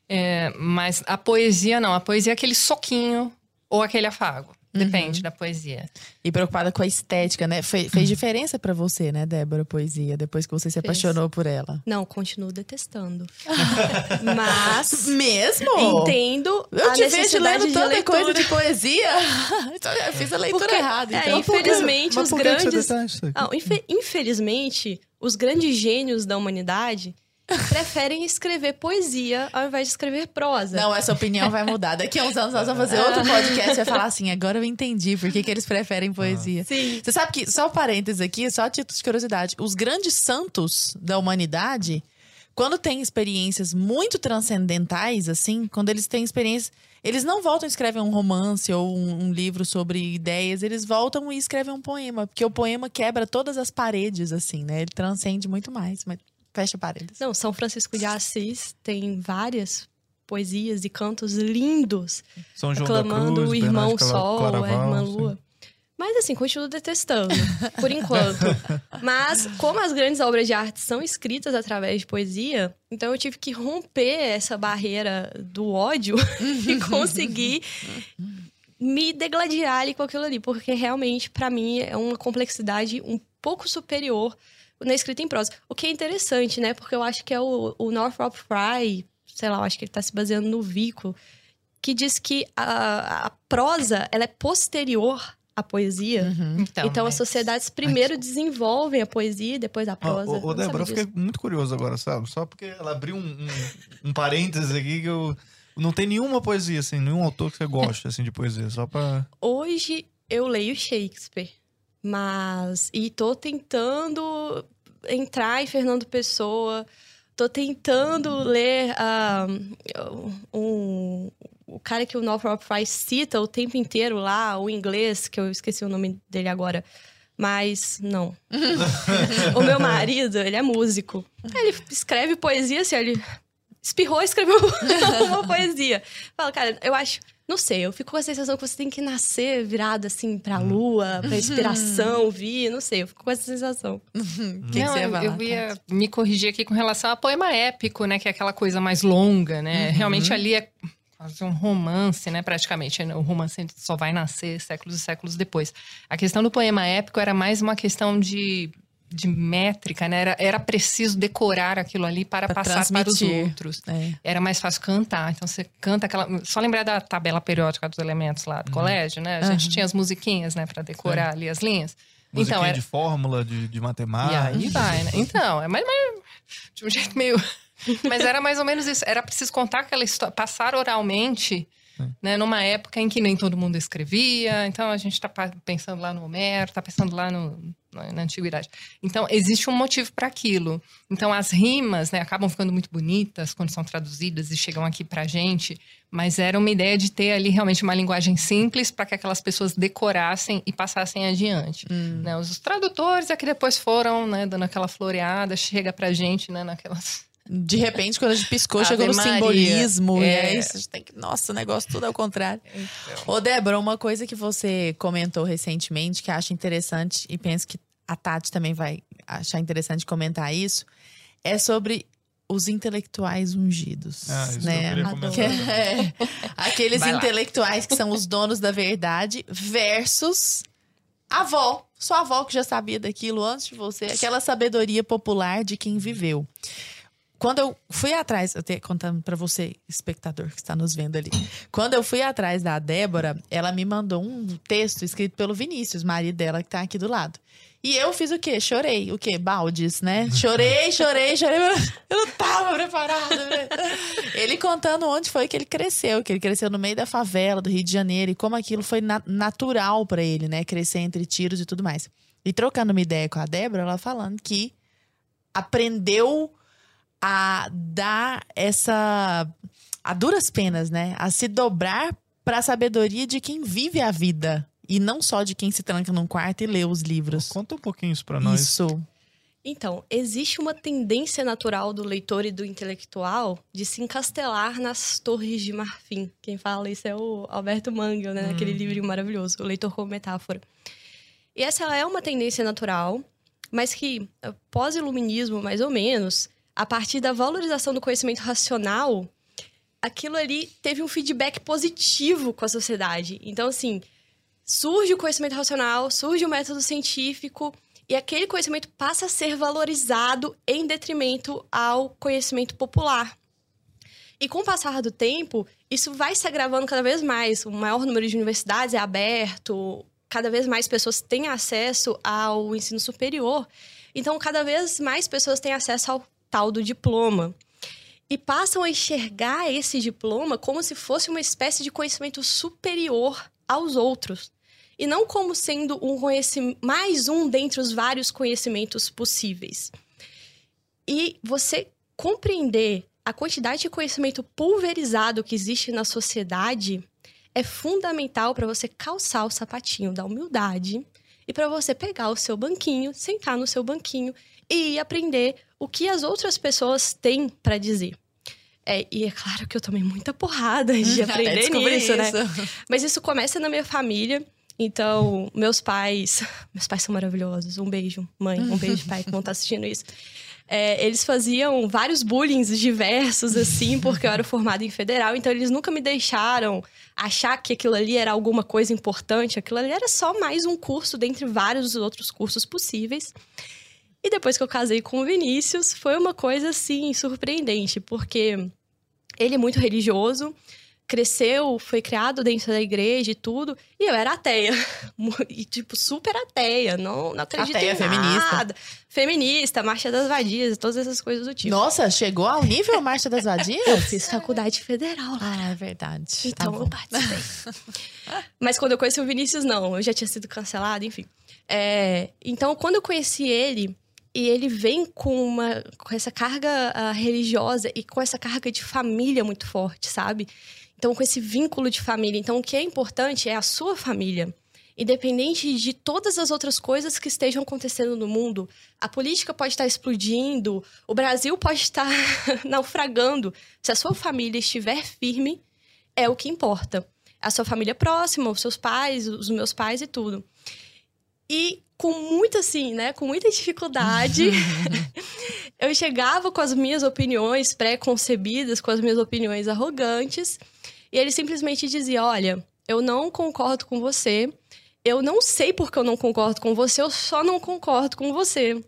É, mas a poesia não, a poesia é aquele soquinho ou aquele afago. Depende uhum. da poesia. E preocupada com a estética, né? Fe fez diferença para você, né, Débora, poesia, depois que você se apaixonou fez. por ela? Não, continuo detestando. <laughs> Mas. Mesmo? Entendo. Eu te vejo lendo tanta de coisa de poesia. <laughs> então, eu fiz a leitura Porque, errada. É, então. É, infelizmente, os grandes. Ah, infe infelizmente, os grandes gênios da humanidade <laughs> preferem escrever poesia ao invés de escrever prosa. Não, essa opinião vai mudar. Daqui a uns anos nós vamos fazer outro podcast e vai falar assim: agora eu entendi por que, que eles preferem poesia. Sim. Você sabe que, só um parênteses aqui, só a título de curiosidade: os grandes santos da humanidade, quando têm experiências muito transcendentais, assim, quando eles têm experiências. Eles não voltam e escrevem um romance ou um, um, livro sobre ideias, eles voltam e escrevem um poema, porque o poema quebra todas as paredes, assim, né? Ele transcende muito mais. Mas Fecha parênteses. Não, São Francisco de Assis tem várias poesias e cantos lindos. São João aclamando Cruz, o irmão Sol, a irmã Lua. Sim. Mas assim, continuo detestando, por enquanto. <laughs> Mas, como as grandes obras de arte são escritas através de poesia, então eu tive que romper essa barreira do ódio <laughs> e conseguir me degladiar ali com aquilo ali. Porque realmente, para mim, é uma complexidade um pouco superior na escrita em prosa. O que é interessante, né? Porque eu acho que é o, o Northrop Frye, sei lá, eu acho que ele está se baseando no Vico, que diz que a, a prosa ela é posterior à poesia. Uhum. Então, então as sociedades primeiro desenvolvem a poesia e depois a prosa. Ô, ô Débora, eu fiquei muito curioso agora, sabe? Só porque ela abriu um, um, um parênteses aqui que eu. Não tem nenhuma poesia, assim, nenhum autor que você goste, assim, de poesia, só pra... Hoje eu leio Shakespeare. Mas. E tô tentando entrar em Fernando Pessoa. Tô tentando ler uh, um, o cara que o Northrop Frye cita o tempo inteiro lá, o inglês, que eu esqueci o nome dele agora. Mas não. <laughs> o meu marido, ele é músico. Ele escreve poesia, assim, ele espirrou e escreveu <laughs> uma poesia. Fala, cara, eu acho não sei, eu fico com a sensação que você tem que nascer virado assim pra hum. lua, pra inspiração vir, não sei, eu fico com essa sensação. que não, que eu, eu ia me corrigir aqui com relação a poema épico, né? Que é aquela coisa mais longa, né? Uhum. Realmente ali é quase um romance, né? Praticamente. O romance só vai nascer séculos e séculos depois. A questão do poema épico era mais uma questão de de métrica, né? Era, era preciso decorar aquilo ali para pra passar transmitir. para os outros. É. Era mais fácil cantar. Então você canta aquela. Só lembrar da tabela periódica dos elementos lá do uhum. colégio, né? A gente uhum. tinha as musiquinhas, né, para decorar ali as linhas. Musiquinha então, era... de fórmula, de, de matemática. E aí vai, né? <laughs> Então, é mais, mais de um jeito meio. <laughs> Mas era mais ou menos isso. Era preciso contar aquela história, passar oralmente né? Numa época em que nem todo mundo escrevia, então a gente está pensando lá no Homero, está pensando lá no, na antiguidade. Então existe um motivo para aquilo. Então as rimas, né, acabam ficando muito bonitas quando são traduzidas e chegam aqui para a gente, mas era uma ideia de ter ali realmente uma linguagem simples para que aquelas pessoas decorassem e passassem adiante. Hum. Né? Os tradutores é que depois foram, né, dando aquela floreada, chega para a gente, né, naquelas de repente, quando a gente piscou, chegou no Maria. simbolismo. É. E aí, a gente tem que. Nossa, o negócio tudo ao contrário. Então. Ô, Débora, uma coisa que você comentou recentemente que acha interessante e penso que a Tati também vai achar interessante comentar isso é sobre os intelectuais ungidos. Ah, isso né? Que, é, <laughs> aqueles intelectuais que são os donos da verdade versus a avó, sua avó que já sabia daquilo antes de você, aquela sabedoria popular de quem viveu quando eu fui atrás, eu tenho contando para você, espectador que está nos vendo ali. Quando eu fui atrás da Débora, ela me mandou um texto escrito pelo Vinícius, marido dela, que tá aqui do lado. E eu fiz o quê? Chorei. O quê? Baldes, né? Chorei, <laughs> chorei, chorei. Eu não tava preparada. Né? Ele contando onde foi que ele cresceu, que ele cresceu no meio da favela do Rio de Janeiro e como aquilo foi na natural para ele, né? Crescer entre tiros e tudo mais. E trocando uma ideia com a Débora, ela falando que aprendeu a dar essa. a duras penas, né? A se dobrar para a sabedoria de quem vive a vida. E não só de quem se tranca num quarto e lê os livros. Conta um pouquinho isso pra nós. Isso. Então, existe uma tendência natural do leitor e do intelectual de se encastelar nas torres de marfim. Quem fala isso é o Alberto Mangel, né? Naquele livro maravilhoso, O Leitor como Metáfora. E essa é uma tendência natural, mas que, pós-iluminismo, mais ou menos, a partir da valorização do conhecimento racional, aquilo ali teve um feedback positivo com a sociedade. Então, assim, surge o conhecimento racional, surge o método científico, e aquele conhecimento passa a ser valorizado em detrimento ao conhecimento popular. E com o passar do tempo, isso vai se agravando cada vez mais. O maior número de universidades é aberto, cada vez mais pessoas têm acesso ao ensino superior. Então, cada vez mais pessoas têm acesso ao tal do diploma. E passam a enxergar esse diploma como se fosse uma espécie de conhecimento superior aos outros. E não como sendo um conhecimento, mais um dentre os vários conhecimentos possíveis. E você compreender a quantidade de conhecimento pulverizado que existe na sociedade é fundamental para você calçar o sapatinho da humildade e para você pegar o seu banquinho, sentar no seu banquinho e aprender o que as outras pessoas têm para dizer. É, e é claro que eu tomei muita porrada de <laughs> aprender nisso, né? Mas isso começa na minha família. Então, meus pais, <laughs> meus pais são maravilhosos. Um beijo, mãe, um beijo, pai, que vão estar assistindo isso. É, eles faziam vários bullying diversos, assim, porque eu era formada em federal, então eles nunca me deixaram achar que aquilo ali era alguma coisa importante. Aquilo ali era só mais um curso dentre vários outros cursos possíveis. E depois que eu casei com o Vinícius, foi uma coisa assim surpreendente, porque ele é muito religioso, cresceu, foi criado dentro da igreja e tudo, e eu era ateia. <laughs> E, tipo, super ateia, não, não acredito ateia, em nada. Feminista. Feminista, Marcha das Vadias, todas essas coisas do tipo. Nossa, chegou ao nível Marcha das Vadias? eu fiz faculdade federal lá. Ah, é verdade. Tá então, tá eu participei. <laughs> Mas quando eu conheci o Vinícius, não. Eu já tinha sido cancelado, enfim. É, então, quando eu conheci ele, e ele vem com, uma, com essa carga uh, religiosa e com essa carga de família muito forte, sabe? Então, com esse vínculo de família. Então, o que é importante é a sua família. Independente de todas as outras coisas que estejam acontecendo no mundo, a política pode estar explodindo, o Brasil pode estar <laughs> naufragando. Se a sua família estiver firme, é o que importa. A sua família próxima, os seus pais, os meus pais e tudo. E com muita, assim, né? Com muita dificuldade, <laughs> eu chegava com as minhas opiniões pré-concebidas, com as minhas opiniões arrogantes, e ele simplesmente dizia: Olha, eu não concordo com você, eu não sei porque eu não concordo com você, eu só não concordo com você.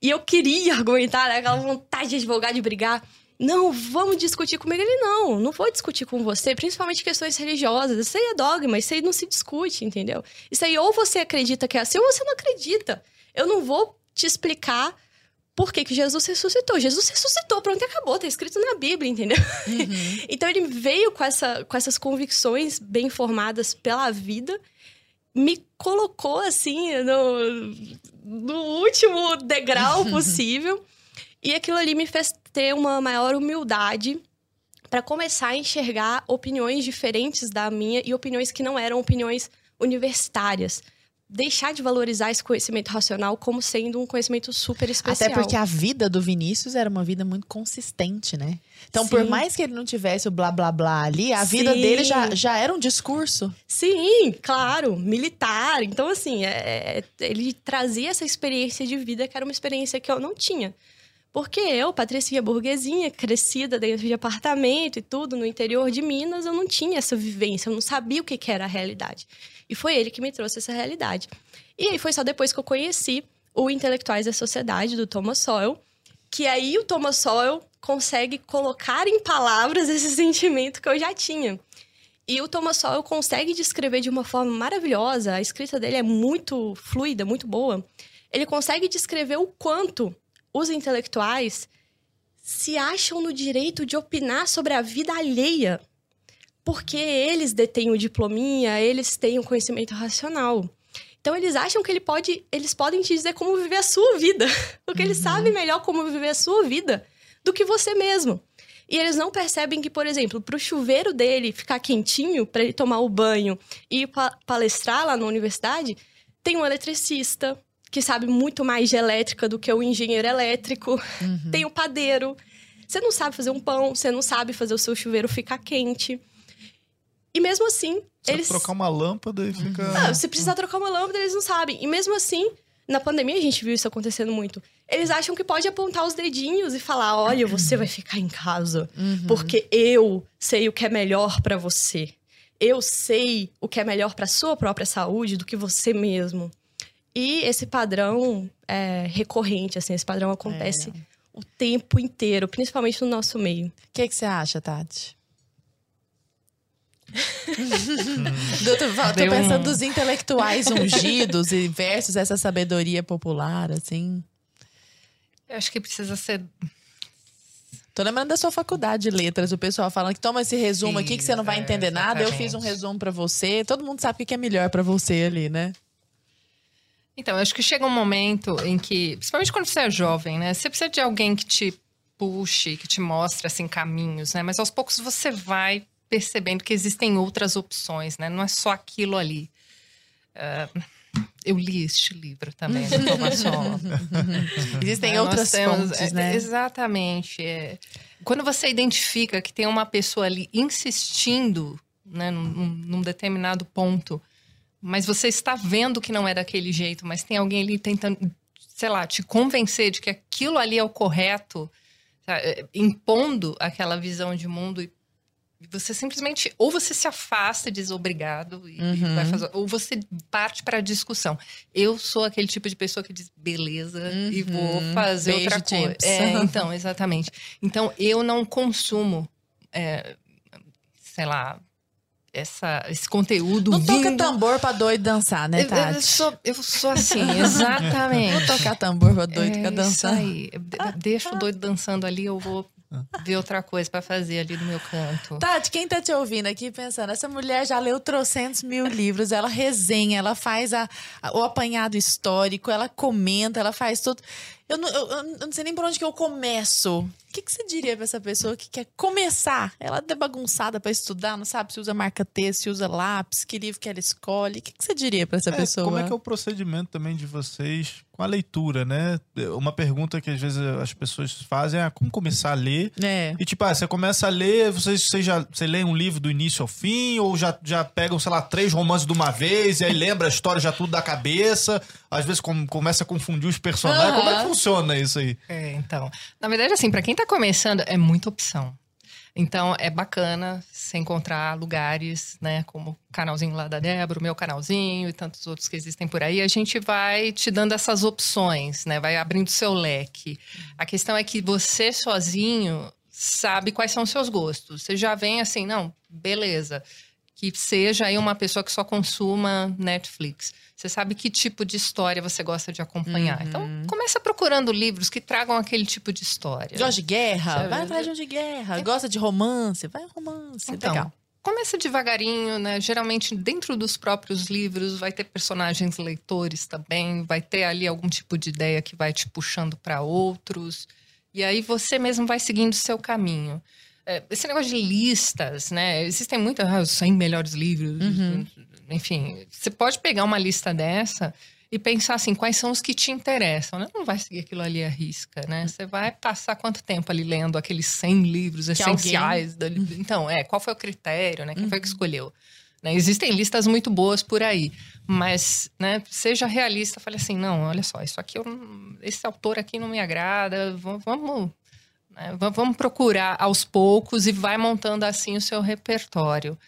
E eu queria <laughs> argumentar, né, aquela vontade de advogar, de brigar. Não, vamos discutir comigo. Ele, não, não vou discutir com você, principalmente questões religiosas. Isso aí é dogma, isso aí não se discute, entendeu? Isso aí ou você acredita que é assim ou você não acredita. Eu não vou te explicar por que, que Jesus ressuscitou. Jesus ressuscitou, pronto, acabou, tá escrito na Bíblia, entendeu? Uhum. <laughs> então ele veio com, essa, com essas convicções bem formadas pela vida, me colocou assim no, no último degrau <laughs> possível. E aquilo ali me fez ter uma maior humildade para começar a enxergar opiniões diferentes da minha e opiniões que não eram opiniões universitárias. Deixar de valorizar esse conhecimento racional como sendo um conhecimento super especial. Até porque a vida do Vinícius era uma vida muito consistente, né? Então, Sim. por mais que ele não tivesse o blá blá blá ali, a Sim. vida dele já, já era um discurso. Sim, claro, militar. Então, assim, é, é ele trazia essa experiência de vida que era uma experiência que eu não tinha. Porque eu, patricinha burguesinha, crescida dentro de apartamento e tudo, no interior de Minas, eu não tinha essa vivência, eu não sabia o que, que era a realidade. E foi ele que me trouxe essa realidade. E aí foi só depois que eu conheci o Intelectuais da Sociedade, do Thomas Sowell, que aí o Thomas Sowell consegue colocar em palavras <laughs> esse sentimento que eu já tinha. E o Thomas Sowell consegue descrever de uma forma maravilhosa, a escrita dele é muito fluida, muito boa. Ele consegue descrever o quanto os intelectuais se acham no direito de opinar sobre a vida alheia, porque eles detêm o diplominha, eles têm o conhecimento racional. Então eles acham que ele pode, eles podem te dizer como viver a sua vida, <laughs> porque uhum. eles sabem melhor como viver a sua vida do que você mesmo. E eles não percebem que, por exemplo, para o chuveiro dele ficar quentinho, para ele tomar o banho e palestrar lá na universidade, tem um eletricista que sabe muito mais de elétrica do que o engenheiro elétrico, uhum. tem o padeiro. Você não sabe fazer um pão, você não sabe fazer o seu chuveiro ficar quente. E mesmo assim, Só eles. trocar uma lâmpada e fica. Não, se precisar trocar uma lâmpada, eles não sabem. E mesmo assim, na pandemia a gente viu isso acontecendo muito. Eles acham que pode apontar os dedinhos e falar: olha, você vai ficar em casa, uhum. porque eu sei o que é melhor para você. Eu sei o que é melhor para sua própria saúde do que você mesmo. E esse padrão é recorrente, assim, esse padrão acontece é. o tempo inteiro, principalmente no nosso meio. O que, que você acha, Tati? <laughs> Doutor, tô pensando dos intelectuais ungidos e versus essa sabedoria popular, assim. Eu acho que precisa ser. Tô lembrando da sua faculdade de letras, o pessoal falando que toma esse resumo aqui que você não vai entender nada. Eu fiz um resumo para você. Todo mundo sabe o que é melhor para você ali, né? Então, eu acho que chega um momento em que, principalmente quando você é jovem, né? Você precisa de alguém que te puxe, que te mostre assim caminhos, né? Mas aos poucos você vai percebendo que existem outras opções, né? Não é só aquilo ali. Uh, eu li este livro também, do Thomas <laughs> Existem é, outras temos, fontes, né? É, exatamente. É. Quando você identifica que tem uma pessoa ali insistindo né, num, num, determinado ponto, mas você está vendo que não é daquele jeito, mas tem alguém ali tentando, sei lá, te convencer de que aquilo ali é o correto, sabe? impondo aquela visão de mundo e você simplesmente ou você se afasta e diz obrigado e, uhum. vai fazer, ou você parte para a discussão. Eu sou aquele tipo de pessoa que diz beleza uhum. e vou fazer Beijo, outra coisa. É, então, exatamente. Então eu não consumo, é, sei lá, essa, esse conteúdo. Não vindo... toca tambor pra doido dançar, né, Tati? Eu, eu, sou, eu sou <laughs> assim, exatamente. Vou tocar tambor pra doido é, dançar. Isso aí. Deixa o doido dançando ali, eu vou ver outra coisa para fazer ali no meu canto. Tati, quem tá te ouvindo aqui pensando, essa mulher já leu trocentos mil livros, ela resenha, ela faz a, a, o apanhado histórico, ela comenta, ela faz tudo. Eu não, eu, eu não sei nem por onde que eu começo. O que, que você diria pra essa pessoa que quer começar? Ela é bagunçada para estudar, não sabe se usa marca T, se usa lápis, que livro que ela escolhe. O que, que você diria para essa é, pessoa? Como é que é o procedimento também de vocês com a leitura, né? Uma pergunta que às vezes as pessoas fazem é ah, como começar a ler. É. E tipo, ah, você começa a ler, você, você já você lê um livro do início ao fim, ou já, já pegam, sei lá, três romances de uma vez, e aí lembra a história já tudo da cabeça. Às vezes com, começa a confundir os personagens. Uhum. Como é que funciona? funciona isso aí? É, então. Na verdade, assim, para quem tá começando, é muita opção. Então, é bacana você encontrar lugares, né? Como o canalzinho lá da Débora, o meu canalzinho e tantos outros que existem por aí. A gente vai te dando essas opções, né? Vai abrindo seu leque. A questão é que você sozinho sabe quais são os seus gostos. Você já vem assim, não, beleza. Que seja aí uma pessoa que só consuma Netflix. Você sabe que tipo de história você gosta de acompanhar. Uhum. Então, começa procurando livros que tragam aquele tipo de história. De guerra? Sabe? Vai atrás de de guerra. É. Gosta de romance? Vai romance. Então, Legal. Começa devagarinho, né? Geralmente, dentro dos próprios livros, vai ter personagens leitores também, vai ter ali algum tipo de ideia que vai te puxando para outros. E aí você mesmo vai seguindo o seu caminho. É, esse negócio de listas, né? Existem muitos, ah, os 100 melhores livros, uhum enfim, você pode pegar uma lista dessa e pensar assim, quais são os que te interessam, né? Não vai seguir aquilo ali à risca, né? Você vai passar quanto tempo ali lendo aqueles 100 livros que essenciais? <laughs> Da... Então, é, qual foi o critério, né? Quem uhum. foi que uhum. escolheu? Né? Existem listas muito boas por aí, mas, né, seja realista, fale assim, não, olha só, isso aqui, eu, esse autor aqui não me agrada, vamos, né, vamos procurar aos poucos e vai montando assim o seu repertório.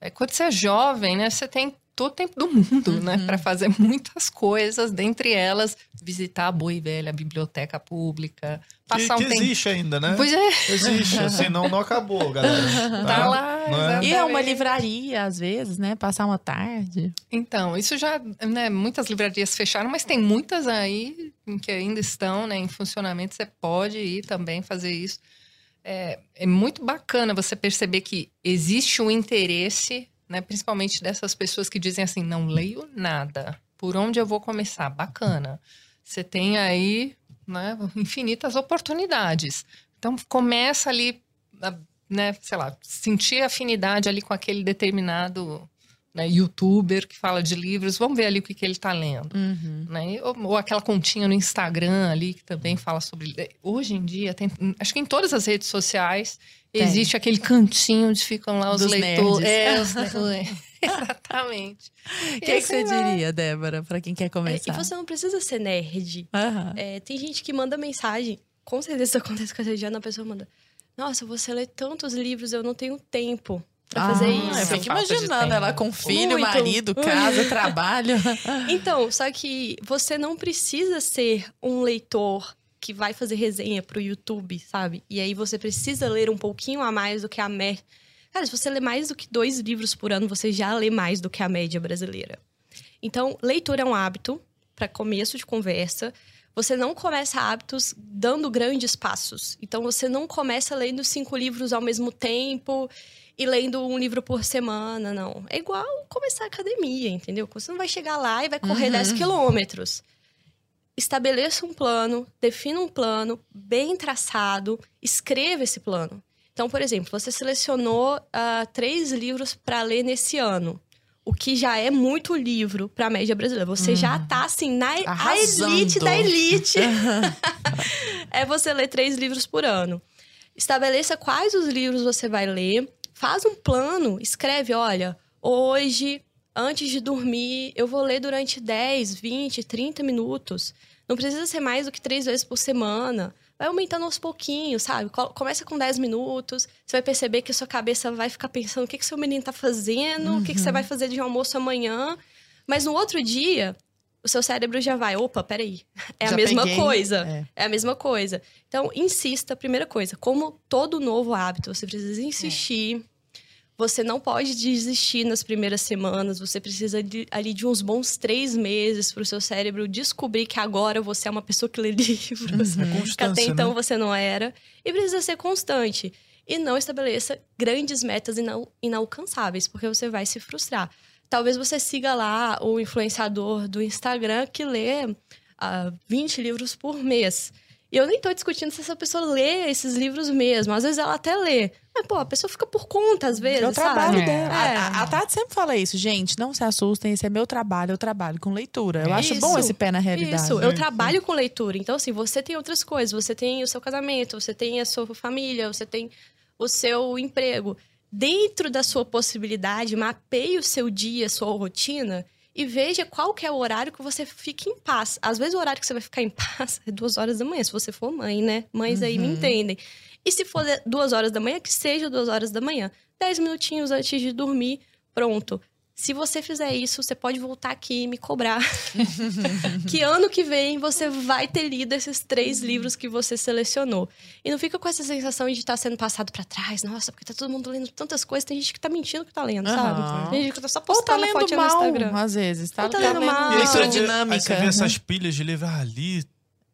É, quando você é jovem, né, você tem todo o tempo do mundo, né, uhum. né, para fazer <laughs> muitas coisas, dentre elas visitar a boa e velha biblioteca pública, passar que, um que tempo... existe ainda, né? Pois é. Existe, <laughs> assim, não, não acabou, galera. Tá, tá lá, é? E é uma livraria, às vezes, né, passar uma tarde. Então, isso já, né, muitas livrarias fecharam, mas tem muitas aí que ainda estão, né, em funcionamento, você pode ir também fazer isso é, é muito bacana você perceber que existe um interesse, né, principalmente dessas pessoas que dizem assim, não leio nada por onde eu vou começar? Bacana. Você tem aí né, infinitas oportunidades. Então começa ali, né, sei lá, sentir afinidade ali com aquele determinado né, youtuber que fala de livros, vamos ver ali o que, que ele está lendo. Uhum. Né? Ou, ou, aquela continha no Instagram ali que também fala sobre. Hoje em dia, tem, acho que em todas as redes sociais tem. existe aquele cantinho onde ficam lá os Dos leitores. É, os <laughs> Exatamente. O que, que você diria, Débora, para quem quer começar? É, e você não precisa ser nerd. Uhum. É, tem gente que manda mensagem, com certeza isso <laughs> acontece com a Regiana, a pessoa manda. Nossa, você lê tantos livros, eu não tenho tempo pra fazer ah, isso. Eu fico imaginando ela com filho, Muito. marido, casa, trabalho. <laughs> Então, só que você não precisa ser um leitor que vai fazer resenha pro YouTube, sabe? E aí você precisa ler um pouquinho a mais do que a média. Cara, se você lê mais do que dois livros por ano, você já lê mais do que a média brasileira. Então, leitura é um hábito para começo de conversa. Você não começa hábitos dando grandes passos. Então, você não começa lendo cinco livros ao mesmo tempo e lendo um livro por semana, não. É igual começar a academia, entendeu? Você não vai chegar lá e vai correr uhum. 10 quilômetros. Estabeleça um plano, defina um plano bem traçado, escreva esse plano. Então, por exemplo, você selecionou uh, três livros para ler nesse ano. O que já é muito livro para a média brasileira. Você já uhum. tá assim na elite da elite. <laughs> é você ler três livros por ano. Estabeleça quais os livros você vai ler faz um plano, escreve, olha, hoje, antes de dormir, eu vou ler durante 10, 20, 30 minutos. Não precisa ser mais do que três vezes por semana. Vai aumentando aos pouquinhos, sabe? Começa com 10 minutos, você vai perceber que a sua cabeça vai ficar pensando o que, que seu menino tá fazendo, uhum. o que, que você vai fazer de almoço amanhã. Mas no outro dia, o seu cérebro já vai, opa, peraí, <laughs> é já a mesma peguei. coisa. É. é. a mesma coisa. Então, insista, primeira coisa, como todo novo hábito, você precisa insistir. É. Você não pode desistir nas primeiras semanas. Você precisa de, ali de uns bons três meses para o seu cérebro descobrir que agora você é uma pessoa que lê <laughs> livros. Uhum. que até então né? você não era. E precisa ser constante. E não estabeleça grandes metas inal inalcançáveis, porque você vai se frustrar. Talvez você siga lá o influenciador do Instagram que lê uh, ah, 20 livros por mês. E eu nem tô discutindo se essa pessoa lê esses livros mesmo. Às vezes ela até lê. Mas, pô, a pessoa fica por conta, às vezes. É o trabalho sabe? dela. É. A, a, Tati sempre fala isso, gente. Não se assustem, esse é meu trabalho, eu trabalho com leitura. Eu acho bom esse pé na realidade. Isso, eu trabalho com leitura. Então, assim, você tem outras coisas. Você tem o seu casamento, você tem a sua família, você tem o seu emprego. Dentro da sua possibilidade, mapeie o seu dia, a sua rotina e veja qual que é o horário que você fica em paz. Às vezes o horário que você vai ficar em paz é duas horas da manhã, se você for mãe, né? Mães uhum. aí me uhum. entendem. E se for duas horas da manhã, que seja duas horas da manhã. Dez minutinhos antes de dormir, pronto. Se você fizer isso, você pode voltar aqui e me cobrar. <laughs> que ano que vem você vai ter lido esses três livros que você selecionou. E não fica com essa sensação de estar sendo passado para trás. Nossa, porque tá todo mundo lendo tantas coisas. Tem gente que tá mentindo que tá lendo, uhum. sabe? Tem gente que tá só postando Ou tá lendo mal, no Instagram. Às vezes. Tá, Ou tá, lendo, lendo mal. Leitura dinâmica. Aí você vê essas pilhas de livro ali,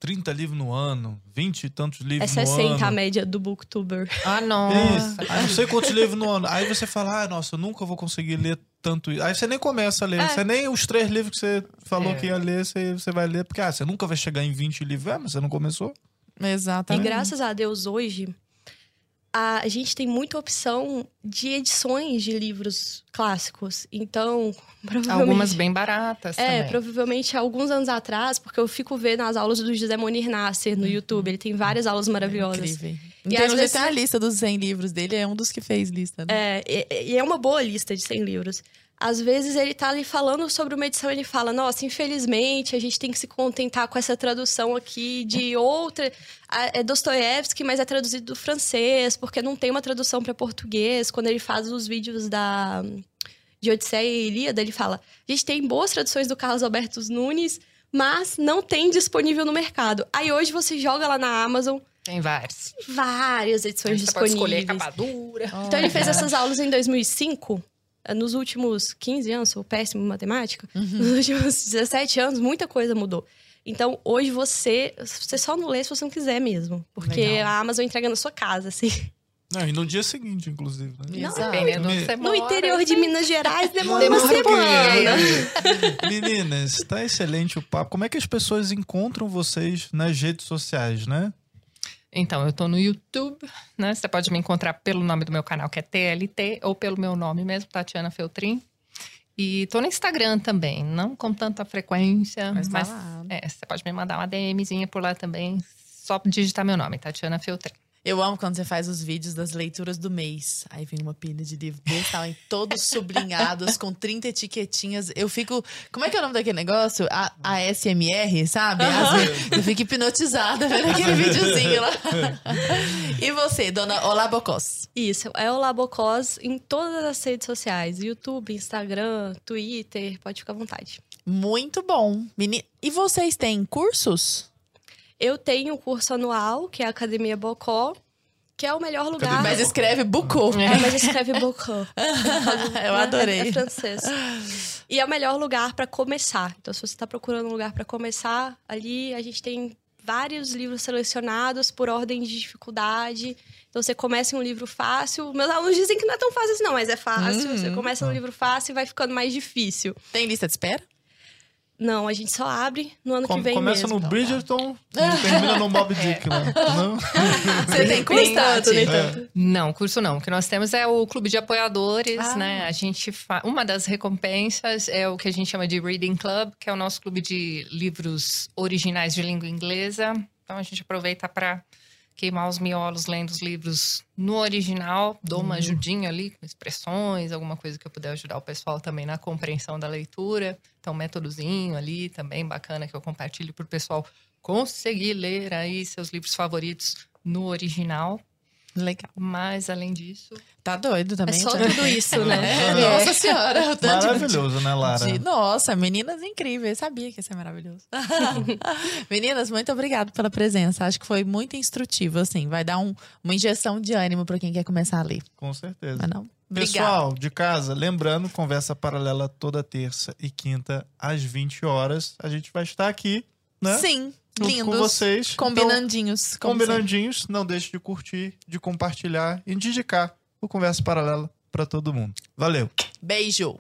30 livros no ano, 20 e tantos livros é no ano. É 60 a média do booktuber. Ah, não. Isso. Aí não sei quantos livros no ano. Aí você fala, ah, nossa, eu nunca vou conseguir ler tanto isso. Aí você nem começa a ler. É. Você nem os três livros que você falou é. que ia ler, você, você vai ler. Porque, ah, você nunca vai chegar em 20 livros. É, mas você não começou. Exatamente. E graças a Deus, hoje, a gente tem muita opção de edições de livros clássicos. Então, <laughs> provavelmente. Algumas bem baratas. É, também. provavelmente alguns anos atrás, porque eu fico vendo as aulas do José Monir Nasser no uhum. YouTube. Ele tem várias aulas maravilhosas. É incrível. E às vezes tem a lista dos 100 livros dele, é um dos que fez lista. Né? É, e, e é uma boa lista de 100 livros às vezes ele tá ali falando sobre uma edição, ele fala: "Nossa, infelizmente, a gente tem que se contentar com essa tradução aqui de outra é Dostoiévski, mas é traduzido do francês, porque não tem uma tradução para português". Quando ele faz os vídeos da de Odisseia e Ilíada, ele fala: "A gente tem boas traduções do Carlos Alberto Nunes, mas não tem disponível no mercado". Aí hoje você joga lá na Amazon, tem várias. Várias edições você disponíveis. Pode escolher capa dura. Então ele fez essas aulas em 2005 eh, nos últimos 15 anos, sou péssimo em matemática, uhum. <laughs> nos últimos 17 anos, muita coisa mudou. Então, hoje você, você só não lê se você não quiser mesmo. Porque Legal. a Amazon entrega na sua casa, assim. Não, e no dia seguinte, inclusive. Né? Exato. Dependendo onde você No interior de isso aí. Minas Gerais demora Demora uma um semana. <laughs> Meninas, tá excelente o papo. Como é que as pessoas encontram vocês nas redes sociais, né? Então, eu tô no YouTube, né? Você pode me encontrar pelo nome do meu canal, que é TLT, ou pelo meu nome mesmo, Tatiana Feltrin. E tô no Instagram também, não com tanta frequência, Mas mas, tá lá. é, você pode me mandar uma DMzinha por lá também, só digitar meu nome, Tatiana Feltrin. Eu amo quando você faz os vídeos das leituras do mês. Aí vem uma pilha de livros desse tamanho, todos sublinhados, com 30 etiquetinhas. Eu fico. Como é que é o nome daquele negócio? A, ASMR, sabe? Vezes eu fico hipnotizada vendo aquele videozinho lá. <laughs> E você, dona Olá Bocós? Isso, é o Labocós em todas as redes sociais. YouTube, Instagram, Twitter, pode ficar à vontade. Muito bom. Meni... E vocês têm cursos? Eu tenho o curso anual, que é a Academia Bocó, que é o melhor lugar... Mas escreve Bucô. É, mas escreve Bocó. <laughs> Eu adorei. É, é francês. E é o melhor lugar para começar. Então, se você está procurando um lugar para começar, ali a gente tem vários livros selecionados por ordem de dificuldade. Então, você começa em um livro fácil. Meus alunos dizem que não é tão fácil assim, não, mas é fácil. Uhum. Você começa num livro fácil e vai ficando mais difícil. Tem lista de espera? Não, a gente só abre no ano Com- que vem começa mesmo. no Bridgerton e termina no Mob Dick, né? <laughs> Não? Você tem curso, tanto, nem tanto. Não, curso não. O que nós temos é o clube de apoiadores, Ah. né? A gente fa... Uma das recompensas é o que a gente chama de Reading Club, que é o nosso clube de livros originais de língua inglesa. Então a gente aproveita para queimar os miolos lendo os livros no original, dou uma ajudinha ali com expressões, alguma coisa que eu puder ajudar o pessoal também na compreensão da leitura. Então, métodozinho ali também bacana que eu compartilho para o pessoal conseguir ler aí seus livros favoritos no original. Legal. Mas, além disso, Tá doido É também? só Tati? tudo isso, né? <laughs> É, Nossa senhora. de- Maravilhoso, né, Lara? de- Nossa, meninas incríveis. Sabia que ia ser maravilhoso. <laughs> meninas, muito obrigada pela presença. Acho que foi muito instrutivo, assim. Vai dar um- uma injeção de ânimo para quem quer começar a ler. Com certeza. Mas não? Obrigada. Pessoal de casa, lembrando, conversa paralela toda terça e quinta às 20 horas. A gente vai estar aqui, né? Sim, Junto lindos. com vocês. Então, Combinandinhos. como combinandinhos. Não deixe de curtir, de compartilhar e de indicar o Conversa Paralela para todo mundo. Valeu! Beijo.